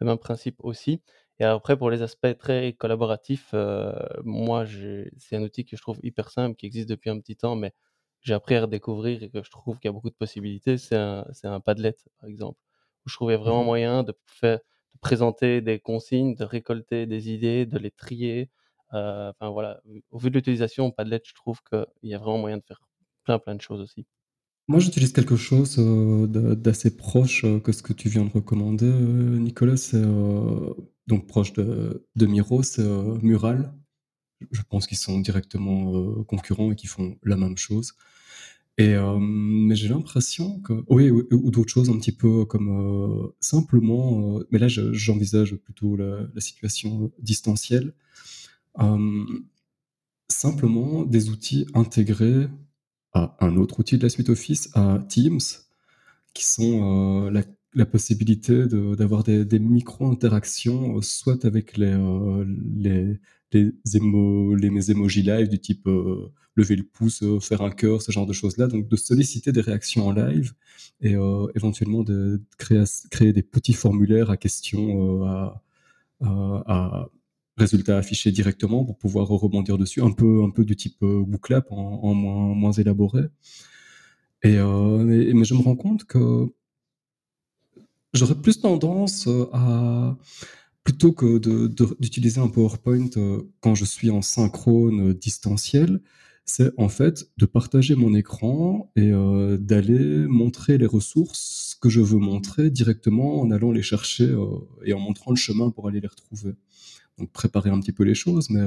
même principe aussi. Et après pour les aspects très collaboratifs, moi c'est un outil que je trouve hyper simple, qui existe depuis un petit temps, mais j'ai appris à redécouvrir et que je trouve qu'il y a beaucoup de possibilités, c'est un Padlet, par exemple, où je trouvais vraiment Mmh moyen de faire de présenter des consignes, de récolter des idées, de les trier, enfin voilà, au vu de l'utilisation, Padlet, je trouve qu'il y a vraiment moyen de faire plein, plein de choses aussi. Moi, j'utilise quelque chose, de d'assez proche, heu, que ce que tu viens de recommander, Nicolas. C'est, donc proche de de Miro, c'est, Mural. Je pense qu'ils sont directement, concurrents et qu'ils font la même chose et hem, mais j'ai l'impression que oui, ou d'autres choses un petit peu comme, heu, simplement, heu, mais là, je j'envisage plutôt la la situation distancielle. Hem, simplement des outils intégrés à un autre outil de la suite Office, à Teams, qui sont, la la possibilité de d'avoir des des micro-interactions, heu, soit avec les, heu, les les émo emojis live du type, heu, lever le pouce, heu, faire un cœur, ce genre de choses-là. Donc de solliciter des réactions en live et éventuellement de créer créer des petits formulaires à questions, à résultats affichés directement pour pouvoir rebondir dessus, un peu un peu du type, Wooclap en en moins moins élaboré et mais je me rends compte que J'aurais plus tendance, heu, à plutôt que d'utiliser un PowerPoint, heu, quand je suis en synchrone, heu, distanciel, c'est en fait de partager mon écran et d'aller montrer les ressources que je veux montrer directement en allant les chercher, et en montrant le chemin pour aller les retrouver. Donc préparer un petit peu les choses, mais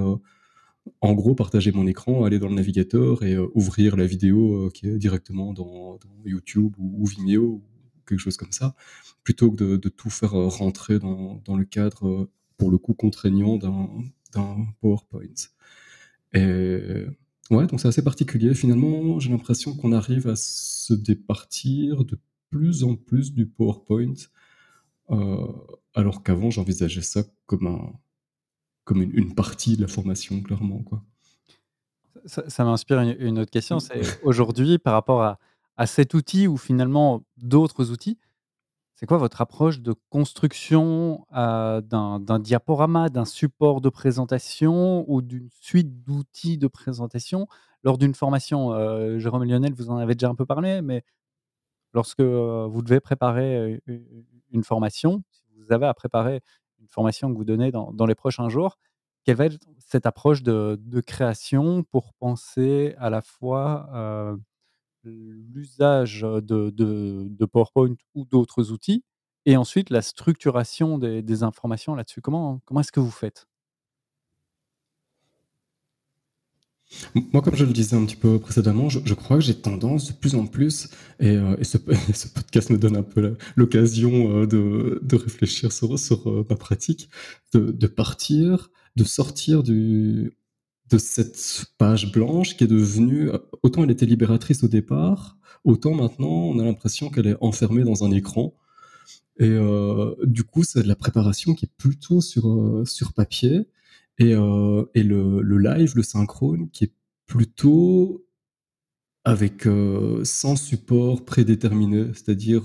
en gros partager mon écran, aller dans le navigateur et ouvrir la vidéo, qui est directement dans YouTube ou Vimeo quelque chose comme ça, plutôt que de de tout faire, heu, rentrer dans dans le cadre, heu, pour le coup contraignant d'un PowerPoint et ouais, donc c'est assez particulier. Finalement, j'ai l'impression qu'on arrive à se départir de plus en plus du PowerPoint, heu, alors qu'avant j'envisageais ça comme un comme une une partie de la formation clairement, quoi. Ça ça m'inspire une une autre question, c'est aujourd'hui par rapport à à cet outil ou finalement d'autres outils, c'est quoi votre approche de construction, heu, d'un diaporama, d'un support de présentation ou d'une suite d'outils de présentation? Lors d'une formation? Heu, Jérôme et Lionel, vous en avez déjà un peu parlé, mais lorsque, heu, vous devez préparer, une formation, si vous avez à préparer une formation que vous donnez dans les prochains jours, quelle va être cette approche de création pour penser à la fois, l'usage de de PowerPoint ou d'autres outils Et ensuite, la structuration des informations là-dessus, comment comment est-ce que vous faites? Moi, comme je le disais un petit peu précédemment, je crois que j'ai tendance de plus en plus et et ce podcast me donne un peu l'occasion, heu, de de réfléchir sur sur, heu, ma pratique, de partir, de sortir du de cette page blanche qui est devenue, heu, autant elle était libératrice au départ, autant maintenant on a l'impression qu'elle est enfermée dans un écran et heu, du coup, c'est de la préparation qui est plutôt sur, heu, sur papier et et le le live, le synchrone qui est plutôt avec, sans support prédéterminé. C'est-à-dire,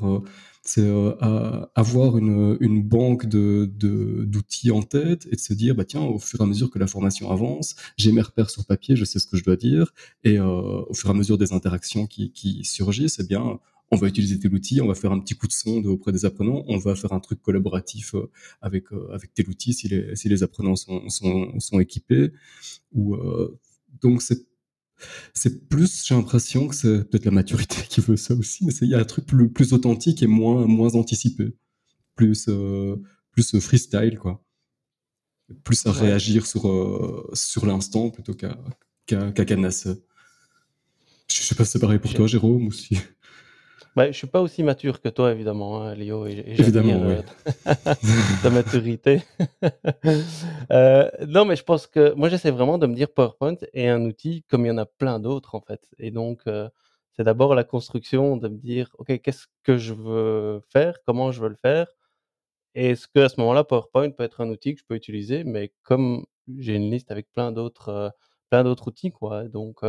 c'est, heu, a avoir une, une banque de de d'outils en tête et de se dire: «Bah, tiens, au fur et à mesure que la formation avance, j'ai mes repères sur papier, je sais ce que je dois dire et heu, au fur et à mesure des interactions qui qui surgissent et bien, on va utiliser tel outil, on va faire un petit coup de sonde auprès des apprenants, on va faire un truc collaboratif, heu, avec, heu, avec tel outil si les si les apprenants sont sont sont équipés» ou heu, donc c'est c'est plus j'ai l'impression que c'est peut-être la maturité qui veut ça aussi, mais c'est il y a un truc plus plus authentique et moins moins anticipé, plus, heu, plus, heu, freestyle, quoi. Plus à réagir sur, heu, sur l'instant plutôt qu'à qu'à qu'à cadenasser. Je sais pas si c'est pareil pour toi, Jérôme, ou si Bah, je suis pas aussi mature que toi évidemment, hein, Léo et et Évidemment, oui. heu, ta maturité. Heu, non, mais je pense que moi, j'essaie vraiment de me dire PowerPoint est un outil comme il y en a plein d'autres, en fait et donc heu, c'est d'abord la construction de me dire: «OK, qu'est-ce que je veux faire? Comment je veux le faire?» et est-ce qu'à ce moment-là, PowerPoint peut être un outil que je peux utiliser, mais comme j'ai une liste avec plein d'autres, heu, plein d'autres outils, quoi donc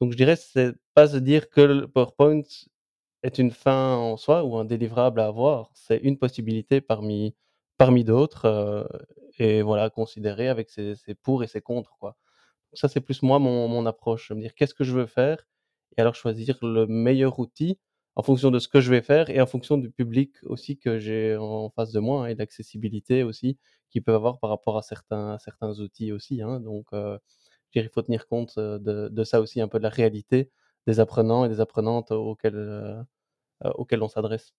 donc je dirais c'est pas se dire que le PowerPoint est une fin en soi ou un délivrable à avoir. C'est une possibilité parmi parmi d'autres, heu et voilà, considérer avec ses ses pour et ses contre, quoi. Ça, c'est plus moi mon mon approche, me dire: «Qu'est-ce que je veux faire?» et alors choisir le meilleur outil en fonction de ce que je vais faire et en fonction du public aussi que j'ai en face de moi, hein et l'accessibilité aussi qu'ils peuvent avoir par rapport à certains certains outils aussi, hein donc heu, je dirais il faut tenir compte, de de ça aussi, un peu de la réalité des apprenants et des apprenantes auxquels, auxquels on s'adresse.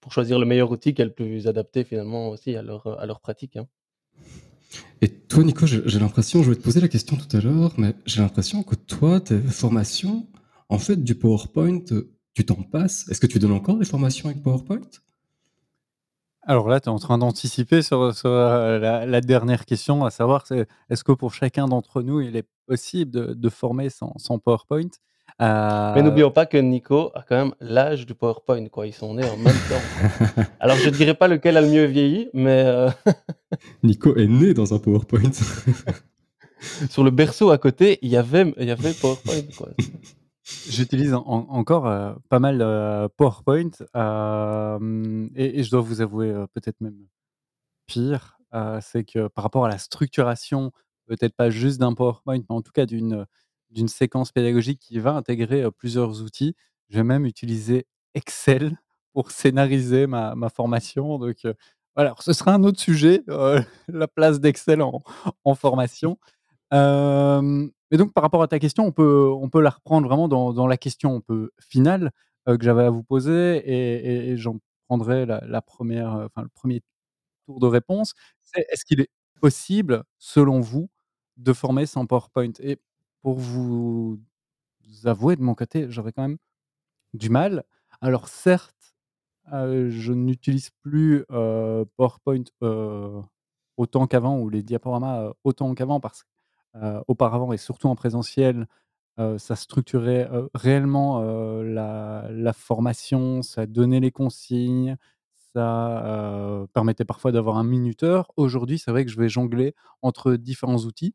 Pour choisir le meilleur outil qui est le plus adapté finalement aussi à leur, à leur pratique, hein. Et toi, Nico, j'ai l'impression, je voulais te poser la question tout à l'heure, mais j'ai l'impression que toi, tes formations, en fait, du PowerPoint, tu t'en passes. Est-ce que tu donnes encore des formations avec PowerPoint? Alors là, tu es en train d'anticiper sur, sur, heu, la la dernière question, à savoir, est-ce que pour chacun d'entre nous, il est possible de de former sans sans PowerPoint? Mais Heu n'oublions pas que Nico a quand même l'âge du PowerPoint, quoi. Ils sont nés en même temps. Alors je dirais pas lequel a le mieux vieilli, mais heu Nico est né dans un PowerPoint. sur le berceau à côté, il y avait il y avait PowerPoint, quoi. J'utilise en encore, heu, pas mal, heu, PowerPoint, hem et je dois vous avouer, peut-être même pire, c'est que par rapport à la structuration, peut-être pas juste d'un PowerPoint, mais en tout cas d'une, d'une séquence pédagogique qui va intégrer, plusieurs outils. Je vais même utiliser Excel pour scénariser ma ma formation donc voilà, ce sera un autre sujet, la place d'Excel en formation. Et donc par rapport à ta question, on peut la reprendre vraiment dans la question un peu finale, heu, que j'avais à vous poser et j'en prendrai la la 1re, heu, enfin le 1er tour de réponse. Est-ce qu'il est possible, selon vous, de former sans PowerPoint? Et pour vous avouer de mon côté, j'aurais quand même du mal. Alors certes, heu, je n'utilise plus, heu, PowerPoint, autant qu'avant ou les diaporamas, autant qu'avant parce heu, auparavant et surtout en présentiel, heu, ça structurait, heu, réellement, la formation, ça donnait les consignes, ça, permettait parfois d'avoir un minuteur. Aujourd'hui, c'est vrai que je vais jongler entre différents outils.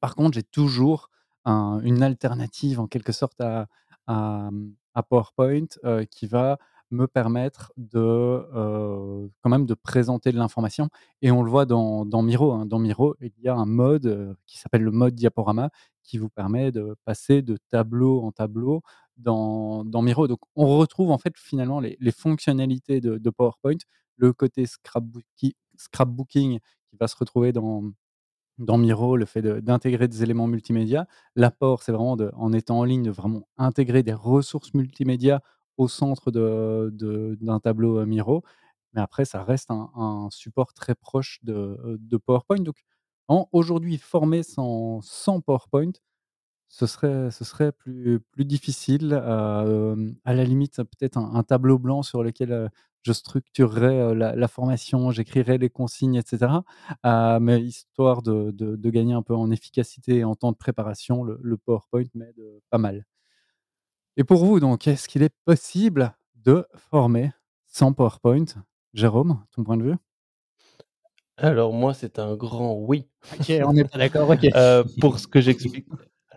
Par contre, j'ai toujours un une alternative en quelque sorte à PowerPoint, qui va me permettre de, heu, quand même de présenter de l'information et on le voit dans Miro, hein. Dans Miro, il y a un mode, heu, qui s'appelle le mode diaporama qui vous permet de passer de tableau en tableau dans Miro. Donc on retrouve en fait finalement les fonctionnalités de PowerPoint, le côté scrapbooki scrapbooking qui va se retrouver dans Miro, le fait d'intégrer des éléments multimédia. L'apport, c'est vraiment en étant en ligne, de vraiment intégrer des ressources multimédia au centre d'un tableau, Miro. Mais après ça reste un support très proche de de PowerPoint. Donc aujourd'hui former sans PowerPoint, ce serait plus difficile. Hem, à la limite, peut-être un tableau blanc sur lequel, je structurerais, la formation, j'écrirais les consignes et cetera. Heu, mais histoire de gagner un peu en efficacité et en temps de préparation, le le PowerPoint m'aide, pas mal. Et pour vous donc, est-ce qu'il est possible de former sans PowerPoint? Jérôme, ton point de vue? Alors moi, c'est un grand oui. OK, on est pas d'accord, OK. Heu, pour ce que j'explique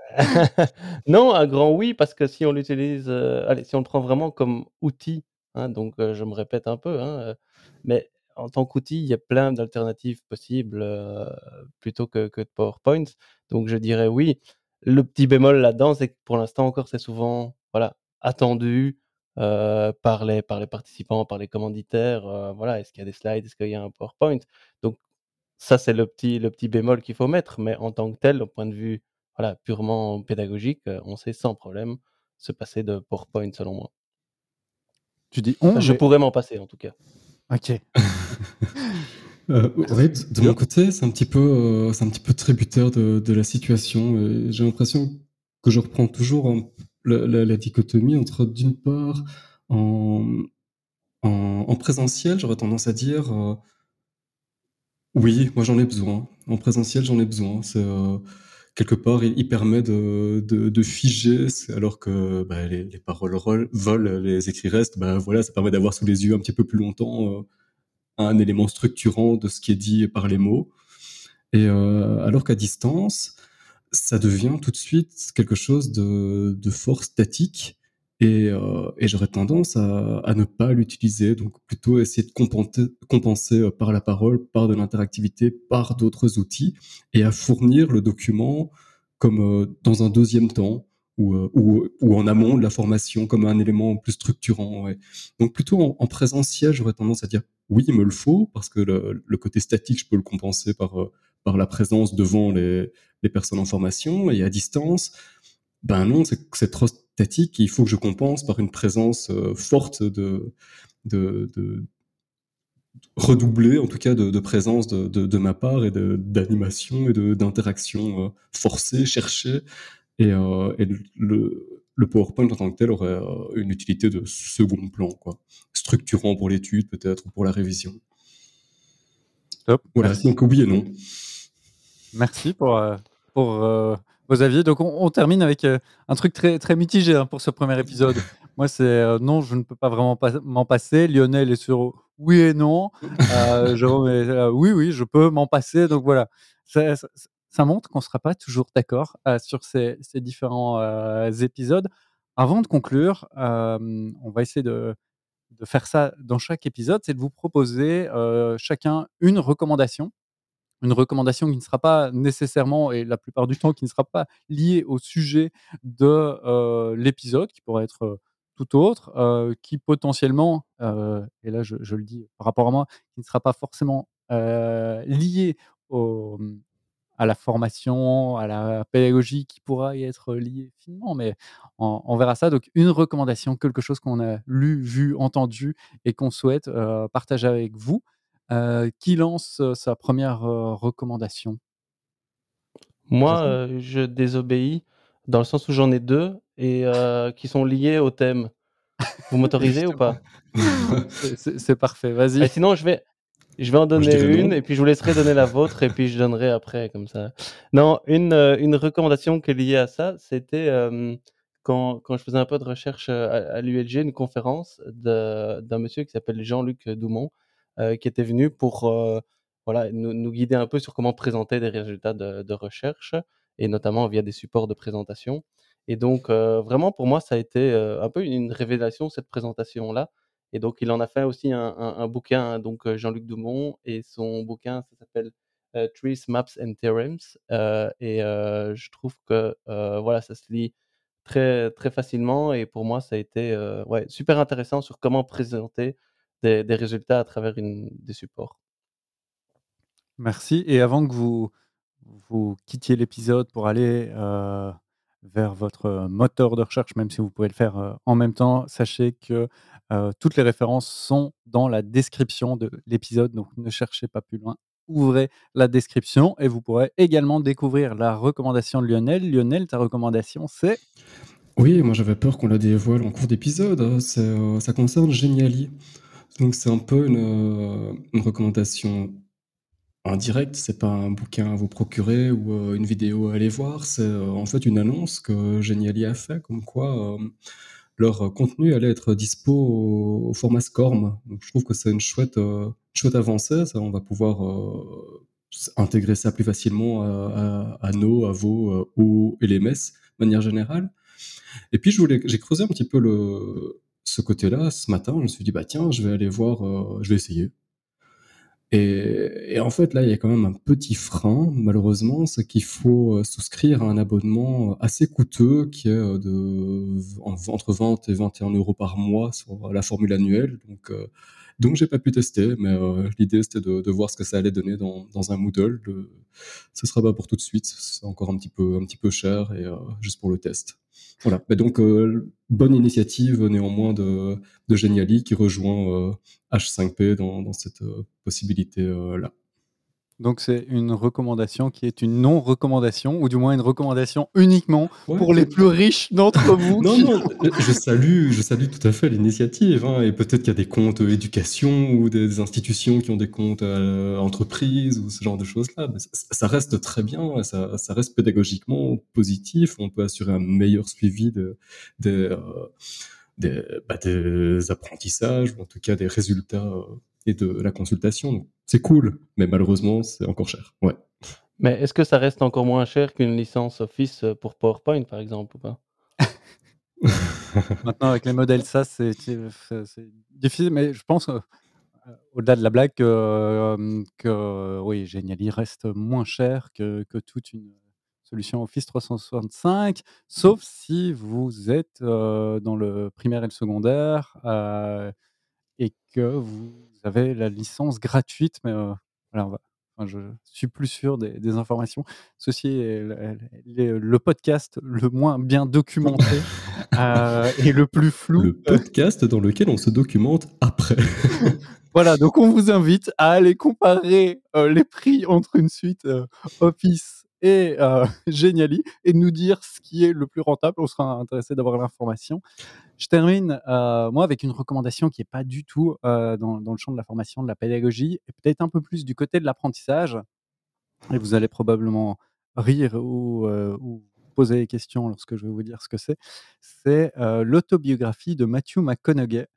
non, un grand oui, parce que si on l'utilise, heu, allez, si on le prend vraiment comme outil, hein, donc heu, je me répète un peu, hein, mais en tant qu'outil, il y a plein d'alternatives possibles, plutôt que que de PowerPoint. Donc je dirais oui. Le petit bémol là-dedans, c'est que pour l'instant encore, c'est souvent, voilà, attendu, par les par les participants, par les commanditaires, voilà. Est-ce qu'il y a des slides? Est-ce qu'il y a un PowerPoint? Donc ça, c'est le petit le petit bémol qu'il faut mettre, mais en tant que tel, au point de vue, voilà, purement pédagogique, on sait sans problème se passer de PowerPoint selon moi. Tu dis «on» Enfin, je mais pourrais m'en passer en tout cas. OK. Ouais, Merci. de de mon côté, c'est un petit peu, c'est un petit peu tributaire de de la situation j'ai l'impression que je reprends toujours un la dichotomie entre d'une part en, en en présentiel, j'aurais tendance à dire, heu oui, moi j'en ai besoin. En présentiel, j'en ai besoin. C'est, heu, quelque part, il permet de de figer, alors que, bah, les les paroles rol volent, les écrits restent, bah, voilà, ça permet d'avoir sous les yeux un petit peu plus longtemps, heu, un élément structurant de ce qui est dit par les mots et alors qu'à distance, ça devient tout de suite quelque chose de de fort statique et et j'aurais tendance à ne pas l'utiliser, donc plutôt essayer de compenser, heu, par la parole, par de l'interactivité, par d'autres outils et à fournir le document comme, heu, dans un 2e temps ou ou en amont de la formation comme un élément plus structurant. Donc plutôt en en présentiel, j'aurais tendance à dire: «Oui, il me le faut» parce que le le côté statique, je peux le compenser par, par la présence devant les les personnes en formation et à distance, ben non, c'est trop statique, il faut que je compense par une présence, heu, forte de de en tout cas de de présence de de de ma part et d'animation et d'interaction, heu, forcée, cherchée et et le PowerPoint en tant que tel aurait, une utilité de second plan, quoi. Structurant pour l'étude peut-être ou pour la révision. Voilà, merci. donc oui et non. Merci pour, pour, heu, vos avis. Donc on on termine avec, heu, un truc très très mitigé, hein, pour ce 1er épisode. Moi, c'est, non, je ne peux pas vraiment pas m'en passer. Lionel est sur oui et non. Jérôme est «Oui, oui, je peux m'en passer». Donc voilà, ça ça ça montre qu'on sera pas toujours d'accord, sur ces ces différents, épisodes. Avant de conclure, on va essayer de de faire ça dans chaque épisode, c'est de vous proposer, chacun une recommandation. Une recommandation qui ne sera pas nécessairement et la plupart du temps, qui ne sera pas liée au sujet de, heu, l'épisode, qui pourrait être, heu, tout autre, heu, qui potentiellement, et là je le dis par rapport à moi, qui ne sera pas forcément, liée au, à la formation, à la pédagogie, qui pourra y être liée finement, mais on verra ça. Donc une recommandation, quelque chose qu'on a lu, vu, entendu et qu'on souhaite, partager avec vous. Heu, qui lance, heu, sa 1re, heu, recommandation? Moi, je désobéis dans le sens où j'en ai 2 et qui sont liés au thème. Vous m'autorisez ou pas? C'est parfait, Et vas-y. sinon je vais je vais en donner non. une et puis je vous laisserai donner la vôtre et puis je donnerai après comme ça. Non, une, une recommandation qui est liée à ça, c'était, quand quand je faisais un peu de recherche, à à l'ULG, une conférence d'un monsieur qui s'appelle Jean-Luc Doumon, heu, qui était venu pour, heu, voilà, nous nous guider un peu sur comment présenter des résultats de recherche et notamment via des supports de présentation. Et donc heu, vraiment pour moi ça a été, un peu une révélation cette présentation-là. Et donc il en a fait aussi un un bouquin donc heu, Jean-Luc Doumon et son bouquin ça s'appelle, «Trees, Maps and Theorems», et je trouve que, voilà, ça se lit très très facilement et pour moi ça a été, ouais, super intéressant sur comment présenter des des résultats à travers une des supports. Merci et avant que vous vous quittiez l'épisode pour aller, heu vers votre moteur de recherche, même si vous pouvez le faire en même temps. Sachez que toutes les références sont dans la description de l'épisode, donc ne cherchez pas plus loin. Ouvrez la description et vous pourrez également découvrir la recommandation de Lionel. Lionel, ta recommandation, c'est? Oui, moi j'avais peur qu'on la dévoile en cours d'épisode. Hein. ça concerne Geniali. Donc c'est un peu une, une recommandation en direct, c'est pas un bouquin à vous procurer ou euh, une vidéo à aller voir, c'est euh, en fait une annonce que Geniali a fait, comme quoi euh, leur contenu allait être dispo au, format SCORM. Donc je trouve que c'est une chouette, chouette avancée, ça, on va pouvoir intégrer ça plus facilement à, à, nos, à vos ou LMS de manière générale. Et puis j'ai creusé un petit peu le, ce côté-là ce matin, je me suis dit bah tiens, je vais aller voir, je vais essayer. Et, en fait, là, il y a quand même un petit frein, malheureusement, c'est qu'il faut euh, souscrire à un abonnement assez coûteux qui est euh, de entre 20 et 21 euros par mois sur la formule annuelle. Donc, euh, donc j'ai pas pu tester, mais l'idée c'était de, voir ce que ça allait donner dans, un Moodle. Le, ce sera pas pour tout de suite, c'est encore un petit peu cher et juste pour le test. Voilà. Mais donc, euh, bonne initiative néanmoins de, de Geniali qui rejoint H5P euh, dans, cette euh, possibilité-là. Donc c'est une recommandation qui est une non-recommandation, ou du moins une recommandation uniquement pour les plus riches d'entre vous. non, non, je salue, je salue tout à fait l'initiative. Hein, et peut-être qu'il y a des comptes éducation ou des institutions qui ont des comptes entreprises ou ce genre de choses-là. ça, reste très bien, ça, ça, reste pédagogiquement positif. On peut assurer un meilleur suivi de, de des, bah, des, apprentissages, ou en tout cas des résultats et de la consultation. C'est cool, mais malheureusement, c'est encore cher. Ouais. Mais est-ce que ça reste encore moins cher qu'une licence Office pour PowerPoint, par exemple, ou pas? Maintenant, avec les modèles ça c'est difficile, mais je pense, au-delà de la blague, que, que oui, Geniali reste moins cher que, que toute une solution Office 365, sauf si vous êtes dans le primaire et le secondaire et que vous avez la licence gratuite. Mais voilà, je suis plus sûr des, informations. Ceci est le, podcast le moins bien documenté et le plus flou. Le podcast dans lequel on se documente après. voilà, donc on vous invite à aller comparer les prix entre une suite Office et euh, Geniali et nous dire ce qui est le plus rentable. On sera intéressé d'avoir l'information. Je termine, euh, moi, avec une recommandation qui n'est pas du tout euh, dans, le champ de la formation, de la pédagogie, et peut-être un peu plus du côté de l'apprentissage. Et vous allez probablement rire ou, poser des questions lorsque je vais vous dire ce que c'est. C'est l'autobiographie de Matthew McConaughey.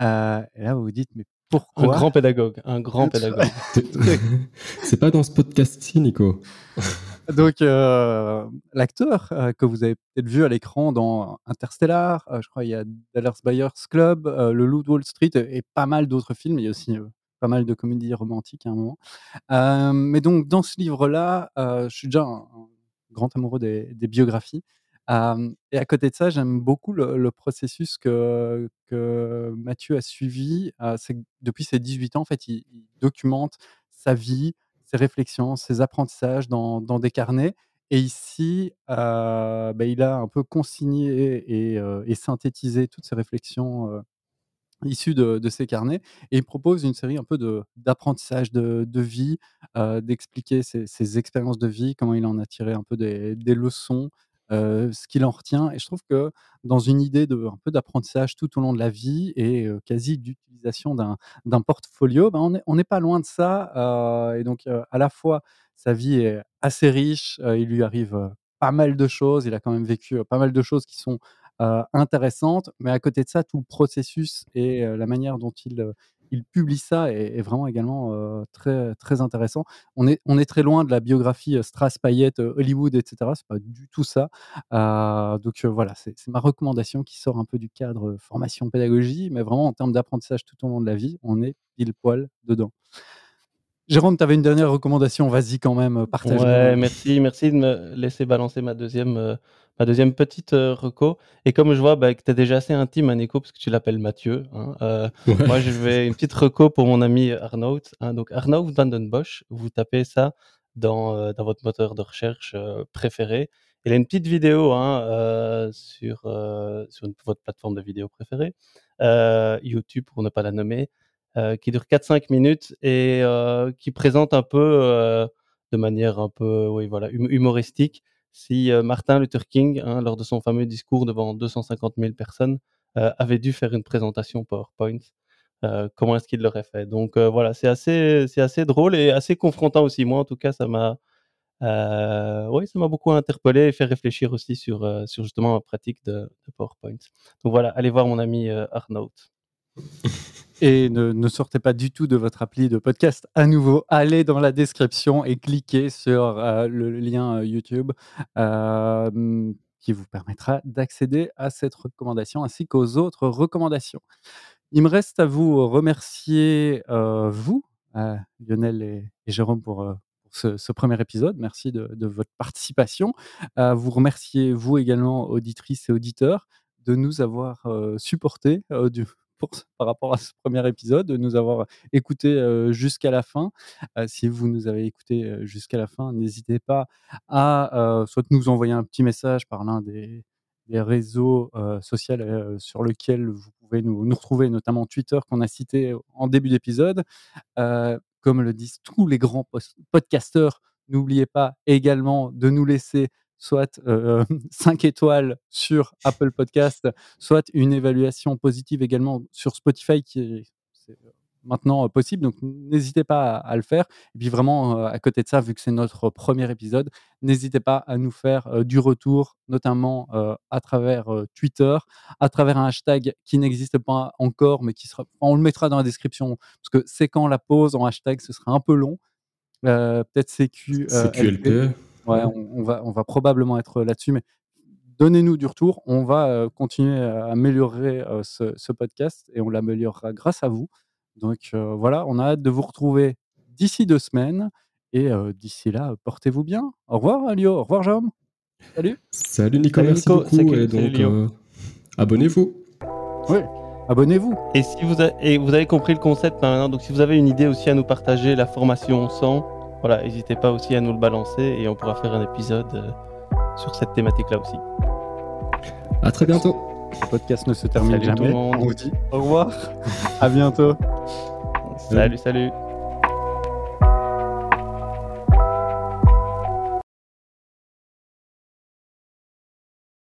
et là, vous vous dites, mais pourquoi Un grand pédagogue, un grand pédagogue. c'est pas dans ce podcast-ci, Nico? Donc, euh, l'acteur euh, que vous avez peut-être vu à l'écran dans Interstellar, euh, je crois il y a Dallas Buyers Club, Le Loup de Wall Street et, pas mal d'autres films. Il y a aussi pas mal de comédies romantiques à un moment. mais donc, dans ce livre-là, je suis déjà un, grand amoureux des, biographies. et à côté de ça, j'aime beaucoup le, processus que, que Mathieu a suivi. c'est depuis ses 18 ans, en fait, il documente sa vie, ses réflexions, ses apprentissages dans, des carnets. Et ici, euh, bah, il a un peu consigné et, euh, synthétisé toutes ces réflexions euh, issues de, de, ces carnets. Et il propose une série un peu d'apprentissage de, de, vie, d'expliquer ses, expériences de vie, comment il en a tiré un peu des, des leçons, ce qu'il en retient. Et je trouve que dans une idée de un peu d'apprentissage tout au long de la vie et quasi d'utilisation d'un portfolio, ben on n'est pas loin de ça. et donc à la fois sa vie est assez riche, il lui arrive pas mal de choses, il a quand même vécu pas mal de choses qui sont intéressantes, mais à côté de ça, tout le processus et la manière dont il il publie ça est, vraiment également très, très intéressant. On est, on est très loin de la biographie Strass, Payette, Hollywood, etc. C'est pas du tout ça. donc voilà, c'est ma recommandation qui sort un peu du cadre formation pédagogie, mais vraiment en termes d'apprentissage tout au long de la vie, on est pile poil dedans. Jérôme, tu avais une dernière recommandation, vas-y quand même, partage. Ouais, merci, merci de me laisser balancer ma deuxième, ma deuxième petite euh, reco. Et comme je vois bah, que tu es déjà assez intime, hein, Nico, parce que tu l'appelles Mathieu, hein, euh, moi je vais une petite reco pour mon ami Arnaud. Hein, donc Arnaud Vandenbosch, vous tapez ça dans, euh, dans votre moteur de recherche préféré Il a une petite vidéo hein, sur, sur votre plateforme de vidéo préférée, YouTube pour ne pas la nommer, qui dure 4-5 minutes et qui présente un peu de manière un peu oui, voilà, hum, humoristique si Martin Luther King, hein, lors de son fameux discours devant 250 000 personnes, avait dû faire une présentation PowerPoint. comment est-ce qu'il l'aurait fait? Donc voilà, c'est assez, assez drôle et assez confrontant aussi. Moi, en tout cas, ça m'a, oui, beaucoup interpellé et fait réfléchir aussi sur, sur justement ma pratique de, PowerPoint. Donc voilà, allez voir mon ami Arnaud. Et ne, sortez pas du tout de votre appli de podcast. À nouveau, allez dans la description et cliquez sur euh, le lien euh, YouTube euh, qui vous permettra d'accéder à cette recommandation ainsi qu'aux autres recommandations. Il me reste à vous remercier, vous, Lionel et, Jérôme, pour, ce, premier épisode. Merci de, votre participation. vous remercier, vous également, auditrices et auditeurs, de nous avoir supportés par rapport à ce premier épisode, de nous avoir écouté jusqu'à la fin. si vous nous avez écouté jusqu'à la fin, n'hésitez pas à soit nous envoyer un petit message par l'un des, réseaux sociaux sur lesquels vous pouvez nous, nous, retrouver, notamment Twitter qu'on a cité en début d'épisode. comme le disent tous les grands podcasteurs, n'oubliez pas également de nous laisser soit 5 étoiles sur Apple Podcast, soit une évaluation positive également sur Spotify qui est, maintenant possible. Donc n'hésitez pas à, le faire. Et puis vraiment, à côté de ça, vu que c'est notre premier épisode, n'hésitez pas à nous faire du retour, notamment à travers Twitter, à travers un hashtag qui n'existe pas encore, mais qui sera... On le mettra dans la description, parce que c'est quand la pause en hashtag, ce sera un peu long. Peut-être CQ. CQLP. Ouais, on, va, on va probablement être là-dessus, mais donnez-nous du retour. On va euh, continuer à améliorer euh, ce, podcast et on l'améliorera grâce à vous. Donc euh, voilà, on a hâte de vous retrouver d'ici deux semaines. Et d'ici là, portez-vous bien. Au revoir, Alio. Au revoir, Jérôme. Salut. Salut, Nico. merci beaucoup. et donc, abonnez-vous. Oui, abonnez-vous. Et si vous, et vous avez compris le concept maintenant, donc si vous avez une idée aussi à nous partager, la formation sans voilà, n'hésitez pas aussi à nous le balancer et on pourra faire un épisode euh, sur cette thématique-là aussi. À très bientôt. Le podcast ne se termine jamais. On vous dit au revoir. à bientôt. Salut, salut.